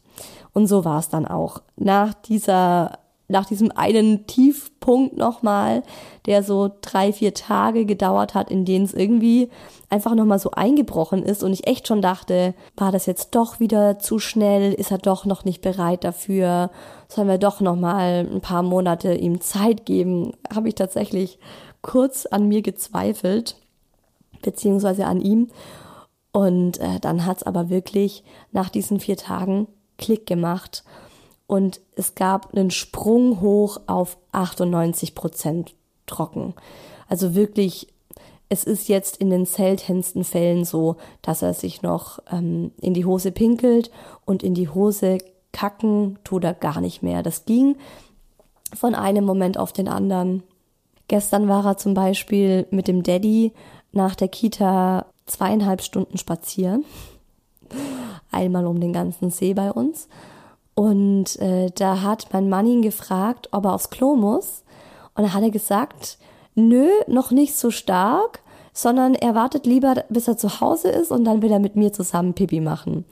Und so war es dann auch. Nach dieser nach diesem einen Tiefpunkt nochmal, der so drei, vier Tage gedauert hat, in denen es irgendwie einfach nochmal so eingebrochen ist und ich echt schon dachte, war das jetzt doch wieder zu schnell? Ist er doch noch nicht bereit dafür? Sollen wir doch nochmal ein paar Monate ihm Zeit geben? Habe ich tatsächlich kurz an mir gezweifelt, beziehungsweise an ihm. Und äh, dann hat's aber wirklich nach diesen vier Tagen Klick gemacht und es gab einen Sprung hoch auf 98 Prozent trocken. Also wirklich, es ist jetzt in den seltensten Fällen so, dass er sich noch ähm, in die Hose pinkelt und in die Hose kacken tut er gar nicht mehr. Das ging von einem Moment auf den anderen. Gestern war er zum Beispiel mit dem Daddy nach der Kita zweieinhalb Stunden spazieren. Einmal um den ganzen See bei uns. Und äh, da hat mein Mann ihn gefragt, ob er aufs Klo muss. Und da hat er gesagt, nö, noch nicht so stark, sondern er wartet lieber, bis er zu Hause ist und dann will er mit mir zusammen Pipi machen.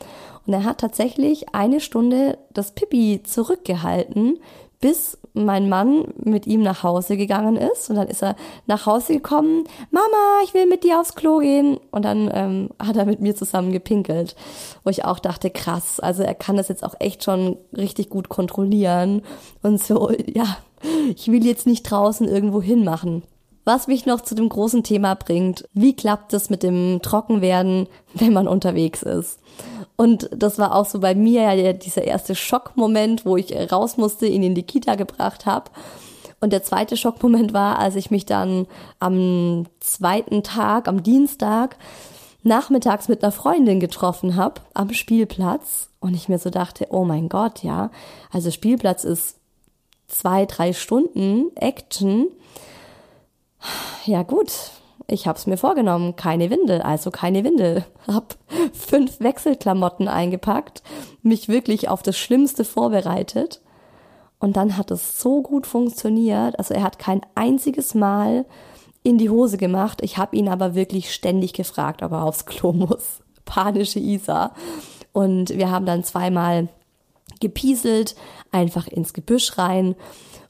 Und er hat tatsächlich eine Stunde das Pipi zurückgehalten, bis mein Mann mit ihm nach Hause gegangen ist. Und dann ist er nach Hause gekommen, Mama, ich will mit dir aufs Klo gehen. Und dann ähm, hat er mit mir zusammen gepinkelt. Wo ich auch dachte, krass, also er kann das jetzt auch echt schon richtig gut kontrollieren. Und so, ja, ich will jetzt nicht draußen irgendwo hinmachen. Was mich noch zu dem großen Thema bringt, wie klappt es mit dem Trockenwerden, wenn man unterwegs ist? Und das war auch so bei mir ja dieser erste Schockmoment, wo ich raus musste, ihn in die Kita gebracht habe. Und der zweite Schockmoment war, als ich mich dann am zweiten Tag, am Dienstag, nachmittags mit einer Freundin getroffen habe am Spielplatz und ich mir so dachte, oh mein Gott, ja, also Spielplatz ist zwei, drei Stunden Action. Ja gut, ich habe es mir vorgenommen, keine Windel, also keine Windel. Hab fünf Wechselklamotten eingepackt, mich wirklich auf das Schlimmste vorbereitet. Und dann hat es so gut funktioniert. Also er hat kein einziges Mal in die Hose gemacht. Ich habe ihn aber wirklich ständig gefragt, ob er aufs Klo muss. Panische Isa. Und wir haben dann zweimal gepieselt, einfach ins Gebüsch rein.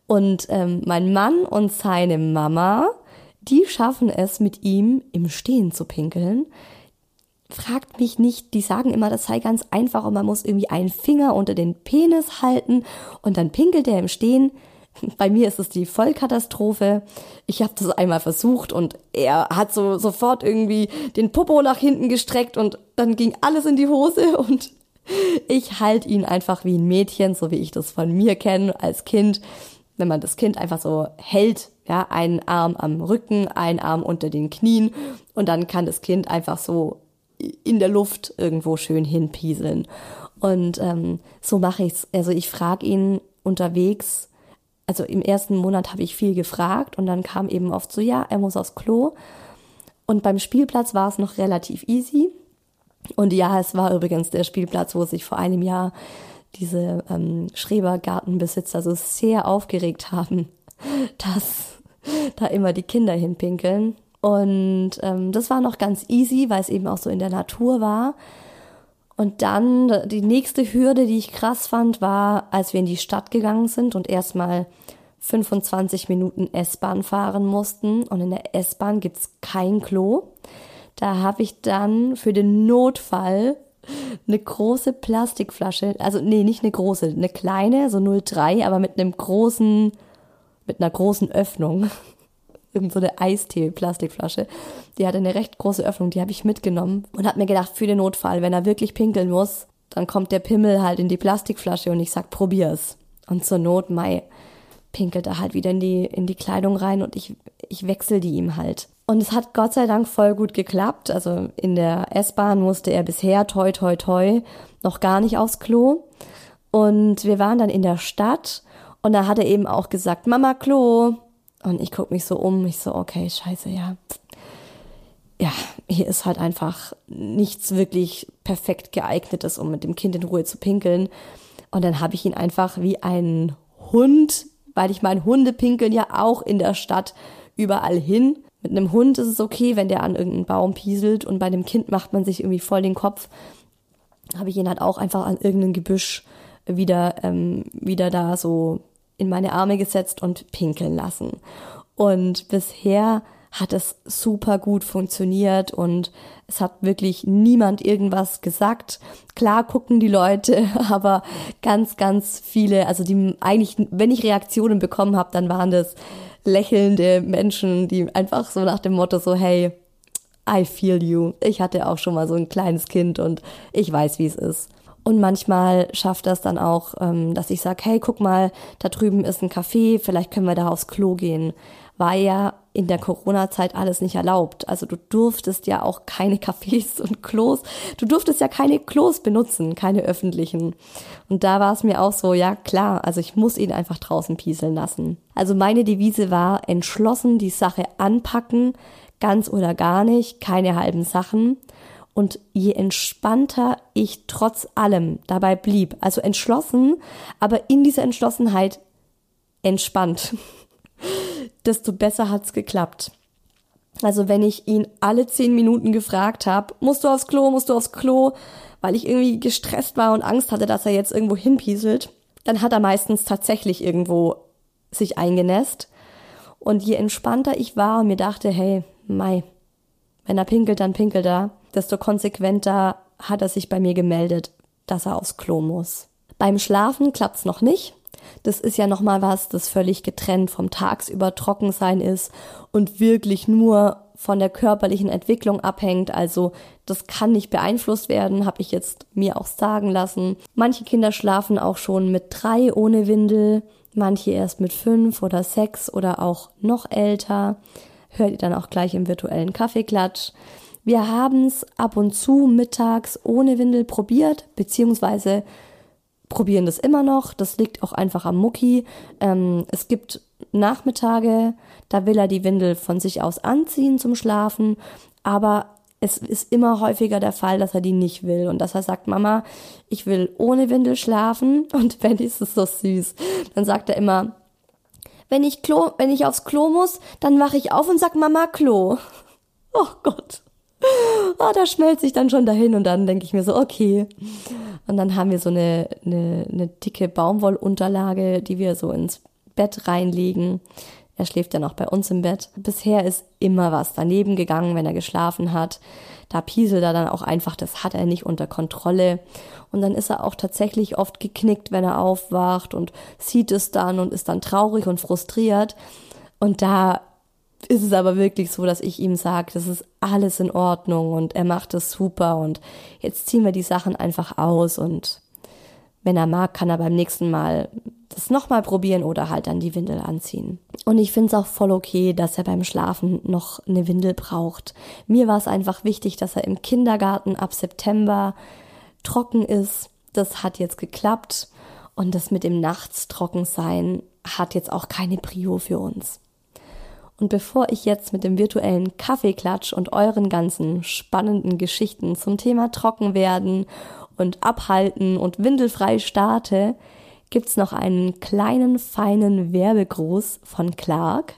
Und ähm, mein Mann und seine Mama die schaffen es mit ihm im Stehen zu pinkeln. Fragt mich nicht, die sagen immer, das sei ganz einfach und man muss irgendwie einen Finger unter den Penis halten und dann pinkelt er im Stehen. Bei mir ist es die Vollkatastrophe. Ich habe das einmal versucht und er hat so sofort irgendwie den Popo nach hinten gestreckt und dann ging alles in die Hose und ich halte ihn einfach wie ein Mädchen, so wie ich das von mir kenne als Kind. Wenn man das Kind einfach so hält, ja, einen Arm am Rücken, einen Arm unter den Knien und dann kann das Kind einfach so in der Luft irgendwo schön hinpieseln. Und ähm, so mache ich's. Also ich frage ihn unterwegs, also im ersten Monat habe ich viel gefragt und dann kam eben oft so, ja, er muss aufs Klo. Und beim Spielplatz war es noch relativ easy. Und ja, es war übrigens der Spielplatz, wo sich vor einem Jahr diese ähm, Schrebergartenbesitzer so sehr aufgeregt haben, dass da immer die Kinder hinpinkeln. Und ähm, das war noch ganz easy, weil es eben auch so in der Natur war. Und dann die nächste Hürde, die ich krass fand, war, als wir in die Stadt gegangen sind und erstmal 25 Minuten S-Bahn fahren mussten. Und in der S-Bahn gibt's kein Klo. Da habe ich dann für den Notfall eine große Plastikflasche, also nee, nicht eine große, eine kleine, so 0,3, aber mit einem großen, mit einer großen Öffnung. Irgend so eine Eistee-Plastikflasche. Die hatte eine recht große Öffnung, die habe ich mitgenommen und habe mir gedacht, für den Notfall, wenn er wirklich pinkeln muss, dann kommt der Pimmel halt in die Plastikflasche und ich sag, probier's. Und zur Not, Mai, pinkelt er halt wieder in die, in die Kleidung rein und ich, ich wechsel die ihm halt. Und es hat Gott sei Dank voll gut geklappt. Also in der S-Bahn musste er bisher toi toi toi noch gar nicht aufs Klo. Und wir waren dann in der Stadt und da hat er eben auch gesagt, Mama Klo. Und ich guck mich so um, ich so, okay, scheiße, ja. Ja, hier ist halt einfach nichts wirklich perfekt geeignetes, um mit dem Kind in Ruhe zu pinkeln. Und dann habe ich ihn einfach wie ein Hund, weil ich mein Hunde pinkeln ja auch in der Stadt überall hin mit einem Hund ist es okay, wenn der an irgendeinen Baum pieselt und bei dem Kind macht man sich irgendwie voll den Kopf. Habe ich ihn halt auch einfach an irgendein Gebüsch wieder, ähm, wieder da so in meine Arme gesetzt und pinkeln lassen. Und bisher hat es super gut funktioniert und es hat wirklich niemand irgendwas gesagt. Klar gucken die Leute, aber ganz, ganz viele, also die eigentlich, wenn ich Reaktionen bekommen habe, dann waren das lächelnde Menschen, die einfach so nach dem Motto so, hey, I feel you. Ich hatte auch schon mal so ein kleines Kind und ich weiß, wie es ist. Und manchmal schafft das dann auch, ähm, dass ich sage, hey, guck mal, da drüben ist ein Café, vielleicht können wir da aufs Klo gehen. War ja in der Corona-Zeit alles nicht erlaubt. Also du durftest ja auch keine Cafés und Klos, du durftest ja keine Klos benutzen, keine öffentlichen. Und da war es mir auch so, ja klar, also ich muss ihn einfach draußen pieseln lassen. Also meine Devise war entschlossen die Sache anpacken, ganz oder gar nicht, keine halben Sachen. Und je entspannter ich trotz allem dabei blieb, also entschlossen, aber in dieser Entschlossenheit entspannt. desto besser hat's geklappt. Also wenn ich ihn alle zehn Minuten gefragt habe, musst du aufs Klo, musst du aufs Klo, weil ich irgendwie gestresst war und Angst hatte, dass er jetzt irgendwo hinpieselt, dann hat er meistens tatsächlich irgendwo sich eingenässt. Und je entspannter ich war und mir dachte, hey, Mai, wenn er pinkelt, dann pinkelt er, desto konsequenter hat er sich bei mir gemeldet, dass er aufs Klo muss. Beim Schlafen klappt's noch nicht. Das ist ja nochmal was, das völlig getrennt vom tagsüber Trockensein ist und wirklich nur von der körperlichen Entwicklung abhängt. Also das kann nicht beeinflusst werden, habe ich jetzt mir auch sagen lassen. Manche Kinder schlafen auch schon mit drei ohne Windel, manche erst mit fünf oder sechs oder auch noch älter. Hört ihr dann auch gleich im virtuellen Kaffeeklatsch. Wir haben es ab und zu mittags ohne Windel probiert, beziehungsweise probieren das immer noch. Das liegt auch einfach am Mucki. Ähm, es gibt Nachmittage, da will er die Windel von sich aus anziehen zum Schlafen, aber es ist immer häufiger der Fall, dass er die nicht will und dass er sagt, Mama, ich will ohne Windel schlafen und wenn ist es so süß. Dann sagt er immer, wenn ich Klo, wenn ich aufs Klo muss, dann wache ich auf und sag Mama Klo. Oh Gott. Oh, da schmelze ich dann schon dahin und dann denke ich mir so, okay. Und dann haben wir so eine, eine, eine dicke Baumwollunterlage, die wir so ins Bett reinlegen. Er schläft ja noch bei uns im Bett. Bisher ist immer was daneben gegangen, wenn er geschlafen hat. Da pieselt er dann auch einfach, das hat er nicht unter Kontrolle. Und dann ist er auch tatsächlich oft geknickt, wenn er aufwacht und sieht es dann und ist dann traurig und frustriert. Und da ist es aber wirklich so, dass ich ihm sage, das ist alles in Ordnung und er macht es super und jetzt ziehen wir die Sachen einfach aus und wenn er mag, kann er beim nächsten Mal das nochmal probieren oder halt dann die Windel anziehen. Und ich finde es auch voll okay, dass er beim Schlafen noch eine Windel braucht. Mir war es einfach wichtig, dass er im Kindergarten ab September trocken ist, das hat jetzt geklappt und das mit dem Nachts trocken sein hat jetzt auch keine Prio für uns. Und bevor ich jetzt mit dem virtuellen Kaffeeklatsch und euren ganzen spannenden Geschichten zum Thema trocken werden und abhalten und windelfrei starte, gibt's noch einen kleinen feinen Werbegruß von Clark.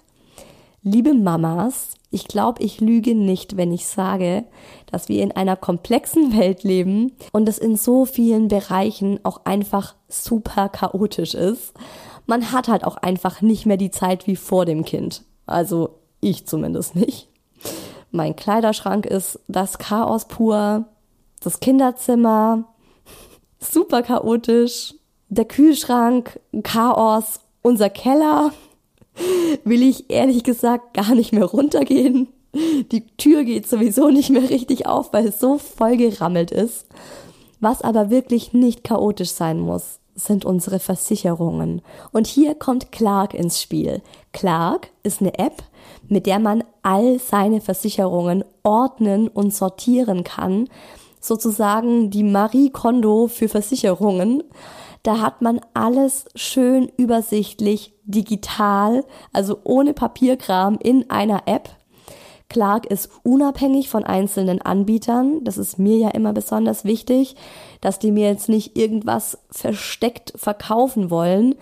Liebe Mamas, ich glaube, ich lüge nicht, wenn ich sage, dass wir in einer komplexen Welt leben und es in so vielen Bereichen auch einfach super chaotisch ist. Man hat halt auch einfach nicht mehr die Zeit wie vor dem Kind. Also ich zumindest nicht. Mein Kleiderschrank ist das Chaos pur, das Kinderzimmer super chaotisch, der Kühlschrank Chaos, unser Keller will ich ehrlich gesagt gar nicht mehr runtergehen. Die Tür geht sowieso nicht mehr richtig auf, weil es so voll gerammelt ist. Was aber wirklich nicht chaotisch sein muss, sind unsere Versicherungen. Und hier kommt Clark ins Spiel. Clark ist eine App, mit der man all seine Versicherungen ordnen und sortieren kann. Sozusagen die Marie Kondo für Versicherungen. Da hat man alles schön übersichtlich, digital, also ohne Papierkram in einer App. Clark ist unabhängig von einzelnen Anbietern. Das ist mir ja immer besonders wichtig, dass die mir jetzt nicht irgendwas versteckt verkaufen wollen,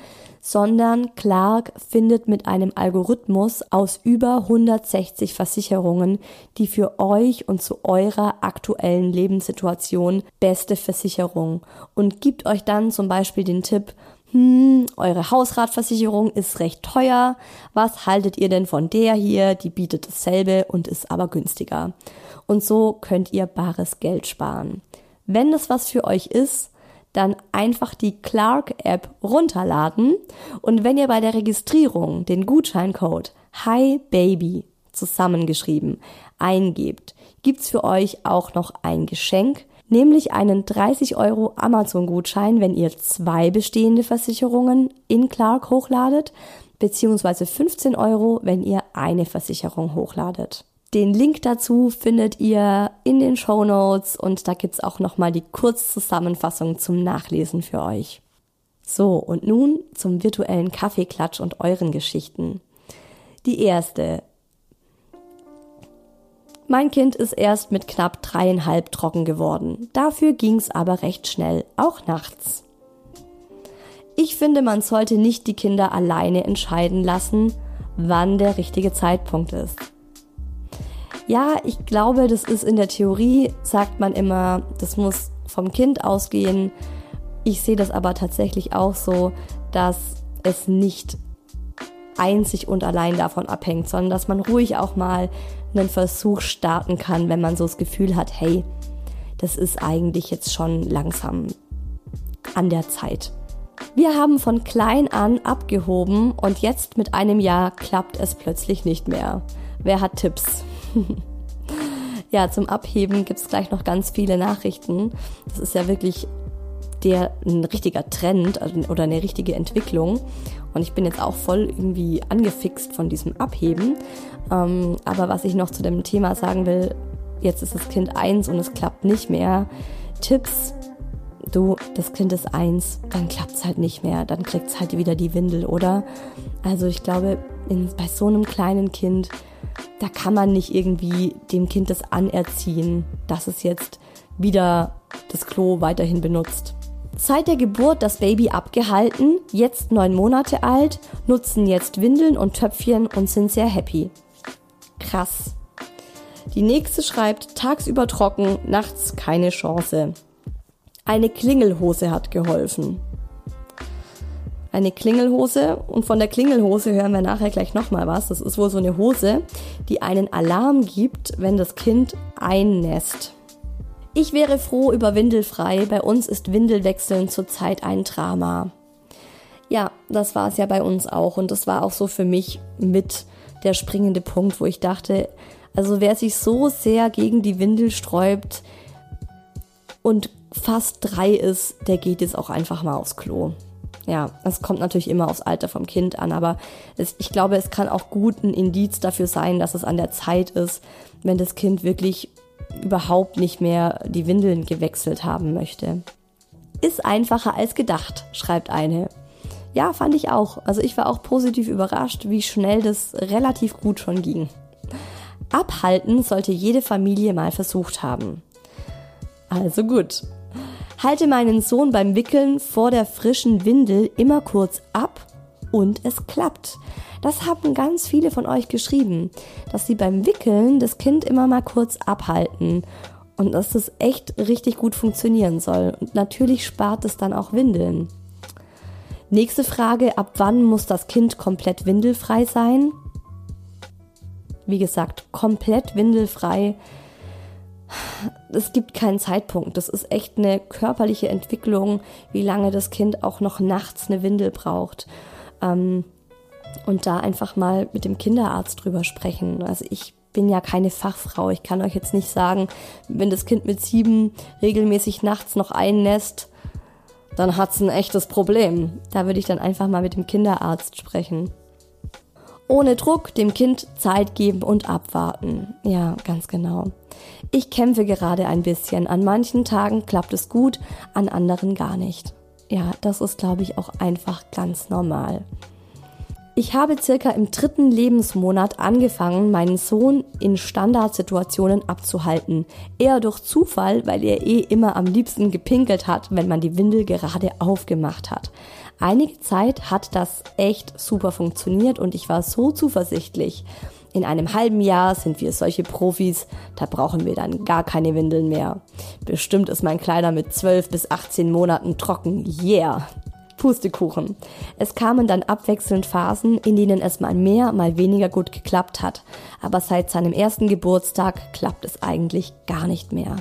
sondern Clark findet mit einem Algorithmus aus über 160 Versicherungen die für euch und zu eurer aktuellen Lebenssituation beste Versicherung und gibt euch dann zum Beispiel den Tipp, hm, eure Hausratversicherung ist recht teuer. Was haltet ihr denn von der hier? Die bietet dasselbe und ist aber günstiger. Und so könnt ihr bares Geld sparen. Wenn das was für euch ist, dann einfach die Clark-App runterladen und wenn ihr bei der Registrierung den Gutscheincode Hi Baby zusammengeschrieben eingebt, gibt's für euch auch noch ein Geschenk, nämlich einen 30 Euro Amazon-Gutschein, wenn ihr zwei bestehende Versicherungen in Clark hochladet, beziehungsweise 15 Euro, wenn ihr eine Versicherung hochladet. Den Link dazu findet ihr in den Show Notes und da gibt's auch nochmal die Kurzzusammenfassung zum Nachlesen für euch. So, und nun zum virtuellen Kaffeeklatsch und euren Geschichten. Die erste. Mein Kind ist erst mit knapp dreieinhalb trocken geworden. Dafür ging's aber recht schnell, auch nachts. Ich finde, man sollte nicht die Kinder alleine entscheiden lassen, wann der richtige Zeitpunkt ist. Ja, ich glaube, das ist in der Theorie, sagt man immer, das muss vom Kind ausgehen. Ich sehe das aber tatsächlich auch so, dass es nicht einzig und allein davon abhängt, sondern dass man ruhig auch mal einen Versuch starten kann, wenn man so das Gefühl hat, hey, das ist eigentlich jetzt schon langsam an der Zeit. Wir haben von klein an abgehoben und jetzt mit einem Jahr klappt es plötzlich nicht mehr. Wer hat Tipps? ja, zum Abheben gibt es gleich noch ganz viele Nachrichten. Das ist ja wirklich der ein richtiger Trend also, oder eine richtige Entwicklung. Und ich bin jetzt auch voll irgendwie angefixt von diesem Abheben. Ähm, aber was ich noch zu dem Thema sagen will, jetzt ist das Kind eins und es klappt nicht mehr. Tipps, du, das Kind ist eins, dann klappt es halt nicht mehr, dann kriegt es halt wieder die Windel, oder? Also ich glaube, in, bei so einem kleinen Kind da kann man nicht irgendwie dem Kind das anerziehen, dass es jetzt wieder das Klo weiterhin benutzt. Seit der Geburt das Baby abgehalten, jetzt neun Monate alt, nutzen jetzt Windeln und Töpfchen und sind sehr happy. Krass. Die nächste schreibt, tagsüber trocken, nachts keine Chance. Eine Klingelhose hat geholfen eine Klingelhose und von der Klingelhose hören wir nachher gleich nochmal was. Das ist wohl so eine Hose, die einen Alarm gibt, wenn das Kind einnässt. Ich wäre froh über Windelfrei. Bei uns ist Windelwechseln zurzeit ein Drama. Ja, das war es ja bei uns auch und das war auch so für mich mit der springende Punkt, wo ich dachte, also wer sich so sehr gegen die Windel sträubt und fast drei ist, der geht jetzt auch einfach mal aufs Klo ja, es kommt natürlich immer aufs Alter vom Kind an, aber es, ich glaube, es kann auch gut ein Indiz dafür sein, dass es an der Zeit ist, wenn das Kind wirklich überhaupt nicht mehr die Windeln gewechselt haben möchte. Ist einfacher als gedacht, schreibt eine. Ja, fand ich auch. Also ich war auch positiv überrascht, wie schnell das relativ gut schon ging. Abhalten sollte jede Familie mal versucht haben. Also gut. Halte meinen Sohn beim Wickeln vor der frischen Windel immer kurz ab und es klappt. Das haben ganz viele von euch geschrieben, dass sie beim Wickeln das Kind immer mal kurz abhalten und dass das echt richtig gut funktionieren soll. Und natürlich spart es dann auch Windeln. Nächste Frage, ab wann muss das Kind komplett windelfrei sein? Wie gesagt, komplett windelfrei es gibt keinen Zeitpunkt. Das ist echt eine körperliche Entwicklung, wie lange das Kind auch noch nachts eine Windel braucht. Ähm, und da einfach mal mit dem Kinderarzt drüber sprechen. Also ich bin ja keine Fachfrau. Ich kann euch jetzt nicht sagen, wenn das Kind mit sieben regelmäßig nachts noch einnässt, dann hat es ein echtes Problem. Da würde ich dann einfach mal mit dem Kinderarzt sprechen. Ohne Druck, dem Kind Zeit geben und abwarten. Ja, ganz genau. Ich kämpfe gerade ein bisschen. An manchen Tagen klappt es gut, an anderen gar nicht. Ja, das ist, glaube ich, auch einfach ganz normal. Ich habe circa im dritten Lebensmonat angefangen, meinen Sohn in Standardsituationen abzuhalten. Eher durch Zufall, weil er eh immer am liebsten gepinkelt hat, wenn man die Windel gerade aufgemacht hat. Einige Zeit hat das echt super funktioniert und ich war so zuversichtlich. In einem halben Jahr sind wir solche Profis, da brauchen wir dann gar keine Windeln mehr. Bestimmt ist mein Kleider mit 12 bis 18 Monaten trocken. Yeah! Pustekuchen. Es kamen dann abwechselnd Phasen, in denen es mal mehr, mal weniger gut geklappt hat. Aber seit seinem ersten Geburtstag klappt es eigentlich gar nicht mehr.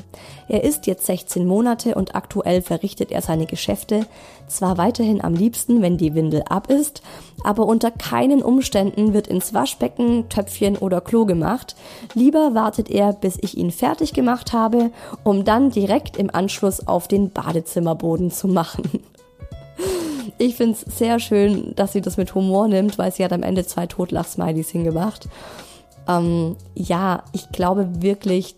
Er ist jetzt 16 Monate und aktuell verrichtet er seine Geschäfte, zwar weiterhin am liebsten, wenn die Windel ab ist, aber unter keinen Umständen wird ins Waschbecken, Töpfchen oder Klo gemacht. Lieber wartet er, bis ich ihn fertig gemacht habe, um dann direkt im Anschluss auf den Badezimmerboden zu machen. Ich finde es sehr schön, dass sie das mit Humor nimmt, weil sie hat am Ende zwei Totlach-Smileys hingemacht. Ähm, ja, ich glaube wirklich,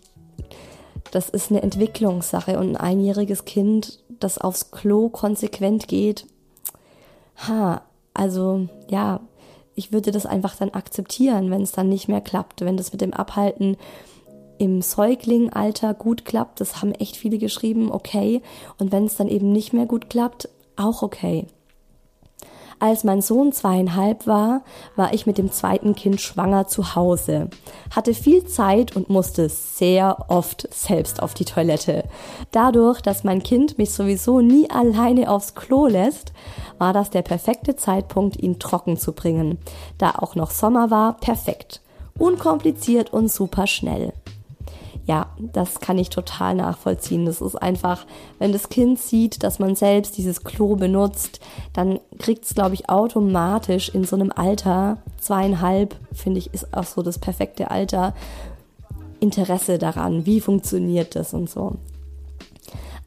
das ist eine Entwicklungssache und ein einjähriges Kind, das aufs Klo konsequent geht. Ha, also ja, ich würde das einfach dann akzeptieren, wenn es dann nicht mehr klappt, wenn das mit dem Abhalten im Säuglingalter gut klappt, das haben echt viele geschrieben, okay. Und wenn es dann eben nicht mehr gut klappt, auch okay. Als mein Sohn zweieinhalb war, war ich mit dem zweiten Kind schwanger zu Hause, hatte viel Zeit und musste sehr oft selbst auf die Toilette. Dadurch, dass mein Kind mich sowieso nie alleine aufs Klo lässt, war das der perfekte Zeitpunkt, ihn trocken zu bringen. Da auch noch Sommer war, perfekt. Unkompliziert und super schnell ja, das kann ich total nachvollziehen. Das ist einfach, wenn das Kind sieht, dass man selbst dieses Klo benutzt, dann kriegt es, glaube ich, automatisch in so einem Alter, zweieinhalb, finde ich, ist auch so das perfekte Alter, Interesse daran, wie funktioniert das und so.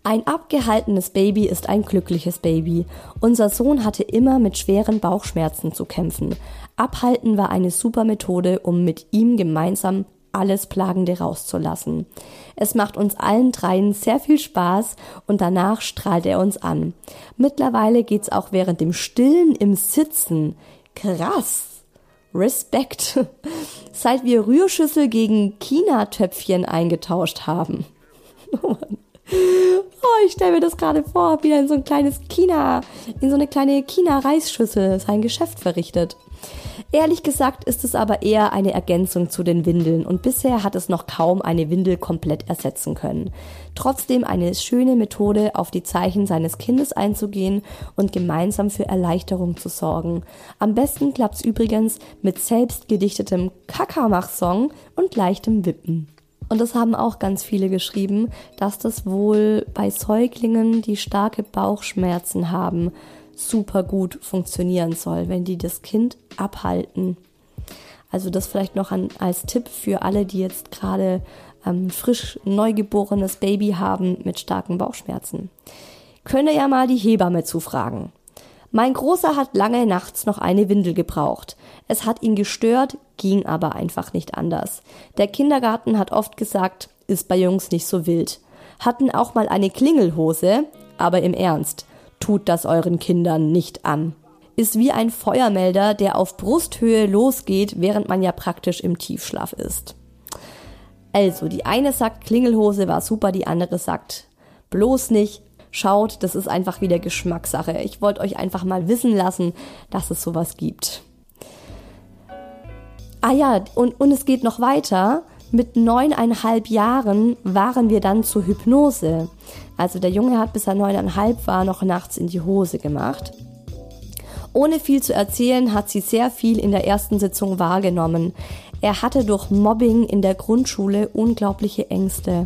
Ein abgehaltenes Baby ist ein glückliches Baby. Unser Sohn hatte immer mit schweren Bauchschmerzen zu kämpfen. Abhalten war eine super Methode, um mit ihm gemeinsam alles Plagende rauszulassen. Es macht uns allen dreien sehr viel Spaß und danach strahlt er uns an. Mittlerweile geht's auch während dem Stillen im Sitzen. Krass. Respekt. Seit wir Rührschüssel gegen China-Töpfchen eingetauscht haben. Oh, ich stelle mir das gerade vor, wieder in so ein kleines China, in so eine kleine China-Reisschüssel sein Geschäft verrichtet. Ehrlich gesagt ist es aber eher eine Ergänzung zu den Windeln und bisher hat es noch kaum eine Windel komplett ersetzen können. Trotzdem eine schöne Methode, auf die Zeichen seines Kindes einzugehen und gemeinsam für Erleichterung zu sorgen. Am besten klappt's übrigens mit selbst gedichtetem Kakamach-Song und leichtem Wippen. Und das haben auch ganz viele geschrieben, dass das wohl bei Säuglingen, die starke Bauchschmerzen haben, super gut funktionieren soll, wenn die das Kind abhalten. Also das vielleicht noch an, als Tipp für alle, die jetzt gerade ähm, frisch neugeborenes Baby haben mit starken Bauchschmerzen. Könne ja mal die Hebamme zufragen. Mein Großer hat lange nachts noch eine Windel gebraucht. Es hat ihn gestört, ging aber einfach nicht anders. Der Kindergarten hat oft gesagt, ist bei Jungs nicht so wild. Hatten auch mal eine Klingelhose, aber im Ernst, tut das euren Kindern nicht an. Ist wie ein Feuermelder, der auf Brusthöhe losgeht, während man ja praktisch im Tiefschlaf ist. Also, die eine sagt, Klingelhose war super, die andere sagt, bloß nicht. Schaut, das ist einfach wieder Geschmackssache. Ich wollte euch einfach mal wissen lassen, dass es sowas gibt. Ah ja, und, und es geht noch weiter. Mit neuneinhalb Jahren waren wir dann zur Hypnose. Also der Junge hat bis er neuneinhalb war noch nachts in die Hose gemacht. Ohne viel zu erzählen, hat sie sehr viel in der ersten Sitzung wahrgenommen. Er hatte durch Mobbing in der Grundschule unglaubliche Ängste.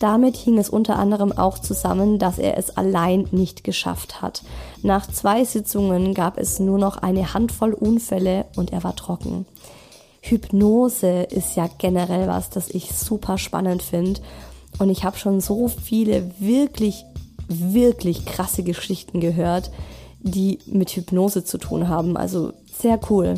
Damit hing es unter anderem auch zusammen, dass er es allein nicht geschafft hat. Nach zwei Sitzungen gab es nur noch eine Handvoll Unfälle und er war trocken. Hypnose ist ja generell was, das ich super spannend finde. Und ich habe schon so viele wirklich, wirklich krasse Geschichten gehört, die mit Hypnose zu tun haben. Also sehr cool.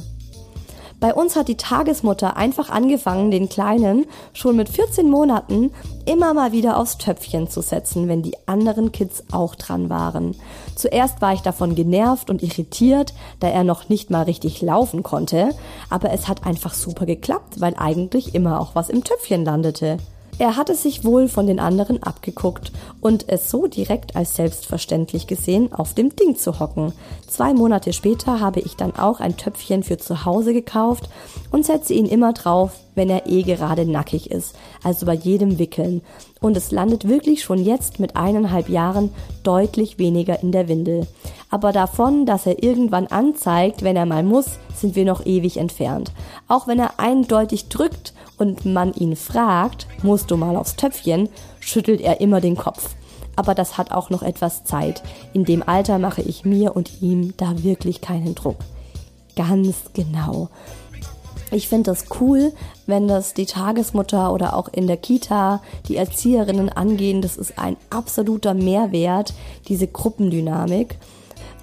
Bei uns hat die Tagesmutter einfach angefangen, den Kleinen schon mit 14 Monaten immer mal wieder aufs Töpfchen zu setzen, wenn die anderen Kids auch dran waren. Zuerst war ich davon genervt und irritiert, da er noch nicht mal richtig laufen konnte, aber es hat einfach super geklappt, weil eigentlich immer auch was im Töpfchen landete. Er hatte sich wohl von den anderen abgeguckt und es so direkt als selbstverständlich gesehen, auf dem Ding zu hocken. Zwei Monate später habe ich dann auch ein Töpfchen für zu Hause gekauft und setze ihn immer drauf, wenn er eh gerade nackig ist, also bei jedem Wickeln. Und es landet wirklich schon jetzt mit eineinhalb Jahren deutlich weniger in der Windel. Aber davon, dass er irgendwann anzeigt, wenn er mal muss, sind wir noch ewig entfernt. Auch wenn er eindeutig drückt, und man ihn fragt, musst du mal aufs Töpfchen, schüttelt er immer den Kopf. Aber das hat auch noch etwas Zeit. In dem Alter mache ich mir und ihm da wirklich keinen Druck. Ganz genau. Ich finde das cool, wenn das die Tagesmutter oder auch in der Kita die Erzieherinnen angehen. Das ist ein absoluter Mehrwert, diese Gruppendynamik.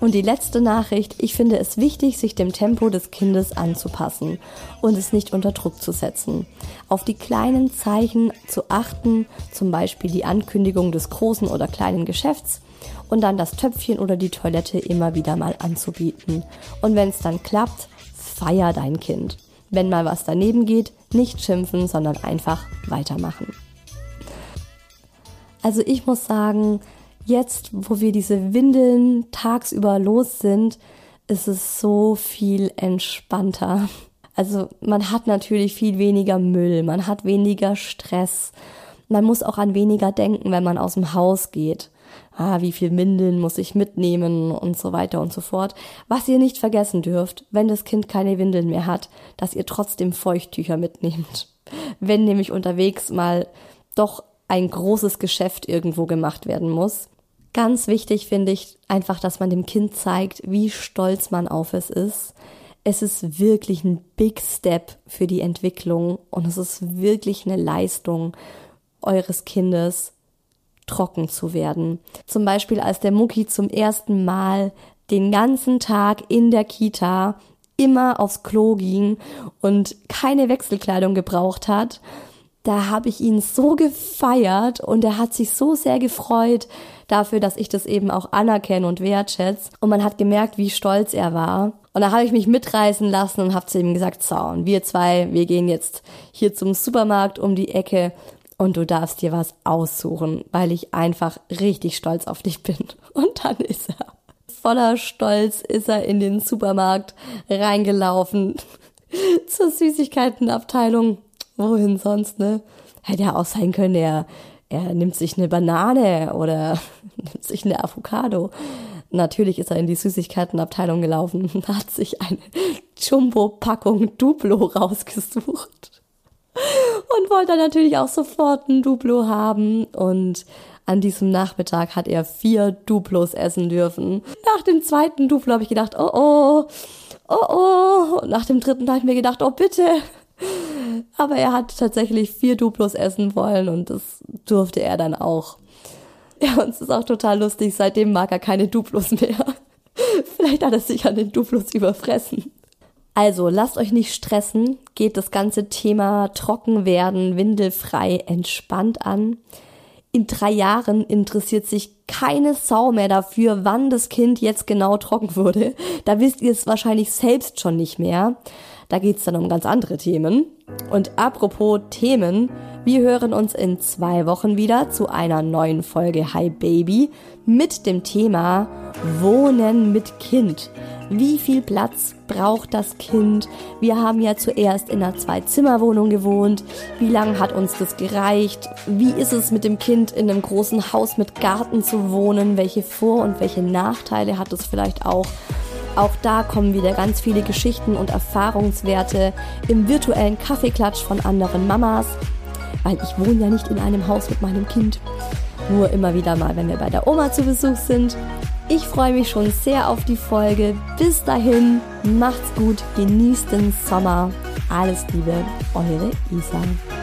Und die letzte Nachricht, ich finde es wichtig, sich dem Tempo des Kindes anzupassen und es nicht unter Druck zu setzen. Auf die kleinen Zeichen zu achten, zum Beispiel die Ankündigung des großen oder kleinen Geschäfts und dann das Töpfchen oder die Toilette immer wieder mal anzubieten. Und wenn es dann klappt, feier dein Kind. Wenn mal was daneben geht, nicht schimpfen, sondern einfach weitermachen. Also ich muss sagen, jetzt, wo wir diese Windeln tagsüber los sind, ist es so viel entspannter. Also man hat natürlich viel weniger Müll, man hat weniger Stress. Man muss auch an weniger denken, wenn man aus dem Haus geht. Ah, wie viel Windeln muss ich mitnehmen und so weiter und so fort. Was ihr nicht vergessen dürft, wenn das Kind keine Windeln mehr hat, dass ihr trotzdem Feuchttücher mitnehmt. Wenn nämlich unterwegs mal doch ein großes Geschäft irgendwo gemacht werden muss, Ganz wichtig finde ich einfach, dass man dem Kind zeigt, wie stolz man auf es ist. Es ist wirklich ein Big Step für die Entwicklung und es ist wirklich eine Leistung eures Kindes, trocken zu werden. Zum Beispiel, als der Mucki zum ersten Mal den ganzen Tag in der Kita immer aufs Klo ging und keine Wechselkleidung gebraucht hat, da habe ich ihn so gefeiert und er hat sich so sehr gefreut dafür, dass ich das eben auch anerkenne und wertschätze. Und man hat gemerkt, wie stolz er war. Und da habe ich mich mitreißen lassen und habe zu ihm gesagt, so, und wir zwei, wir gehen jetzt hier zum Supermarkt um die Ecke und du darfst dir was aussuchen, weil ich einfach richtig stolz auf dich bin. Und dann ist er voller Stolz ist er in den Supermarkt reingelaufen zur Süßigkeitenabteilung wohin sonst, ne? Hätte ja auch sein können, er, er nimmt sich eine Banane oder nimmt sich eine Avocado. Natürlich ist er in die Süßigkeitenabteilung gelaufen und hat sich eine Jumbo-Packung Duplo rausgesucht. Und wollte natürlich auch sofort ein Duplo haben. Und an diesem Nachmittag hat er vier Duplos essen dürfen. Nach dem zweiten Duplo habe ich gedacht, oh oh, oh oh. Und nach dem dritten habe ich mir gedacht, oh bitte, aber er hat tatsächlich vier Duplos essen wollen und das durfte er dann auch. Ja, und es ist auch total lustig, seitdem mag er keine Duplos mehr. Vielleicht hat er sich an den Duplos überfressen. Also, lasst euch nicht stressen, geht das ganze Thema trocken werden, windelfrei, entspannt an. in drei Jahren interessiert sich keine Sau mehr dafür, wann das Kind jetzt genau trocken wurde. Da wisst ihr es wahrscheinlich selbst schon nicht mehr. Da geht's dann um ganz andere Themen. Und apropos Themen, wir hören uns in zwei Wochen wieder zu einer neuen Folge Hi Baby mit dem Thema Wohnen mit Kind. Wie viel Platz braucht das Kind? Wir haben ja zuerst in einer Zwei-Zimmer-Wohnung gewohnt. Wie lange hat uns das gereicht? Wie ist es mit dem Kind in einem großen Haus mit Garten zu wohnen? Welche Vor- und welche Nachteile hat es vielleicht auch? Auch da kommen wieder ganz viele Geschichten und Erfahrungswerte im virtuellen Kaffeeklatsch von anderen Mamas, weil ich wohne ja nicht in einem Haus mit meinem Kind. Nur immer wieder mal, wenn wir bei der Oma zu Besuch sind. Ich freue mich schon sehr auf die Folge. Bis dahin, macht's gut, genießt den Sommer. Alles Liebe, eure Isa.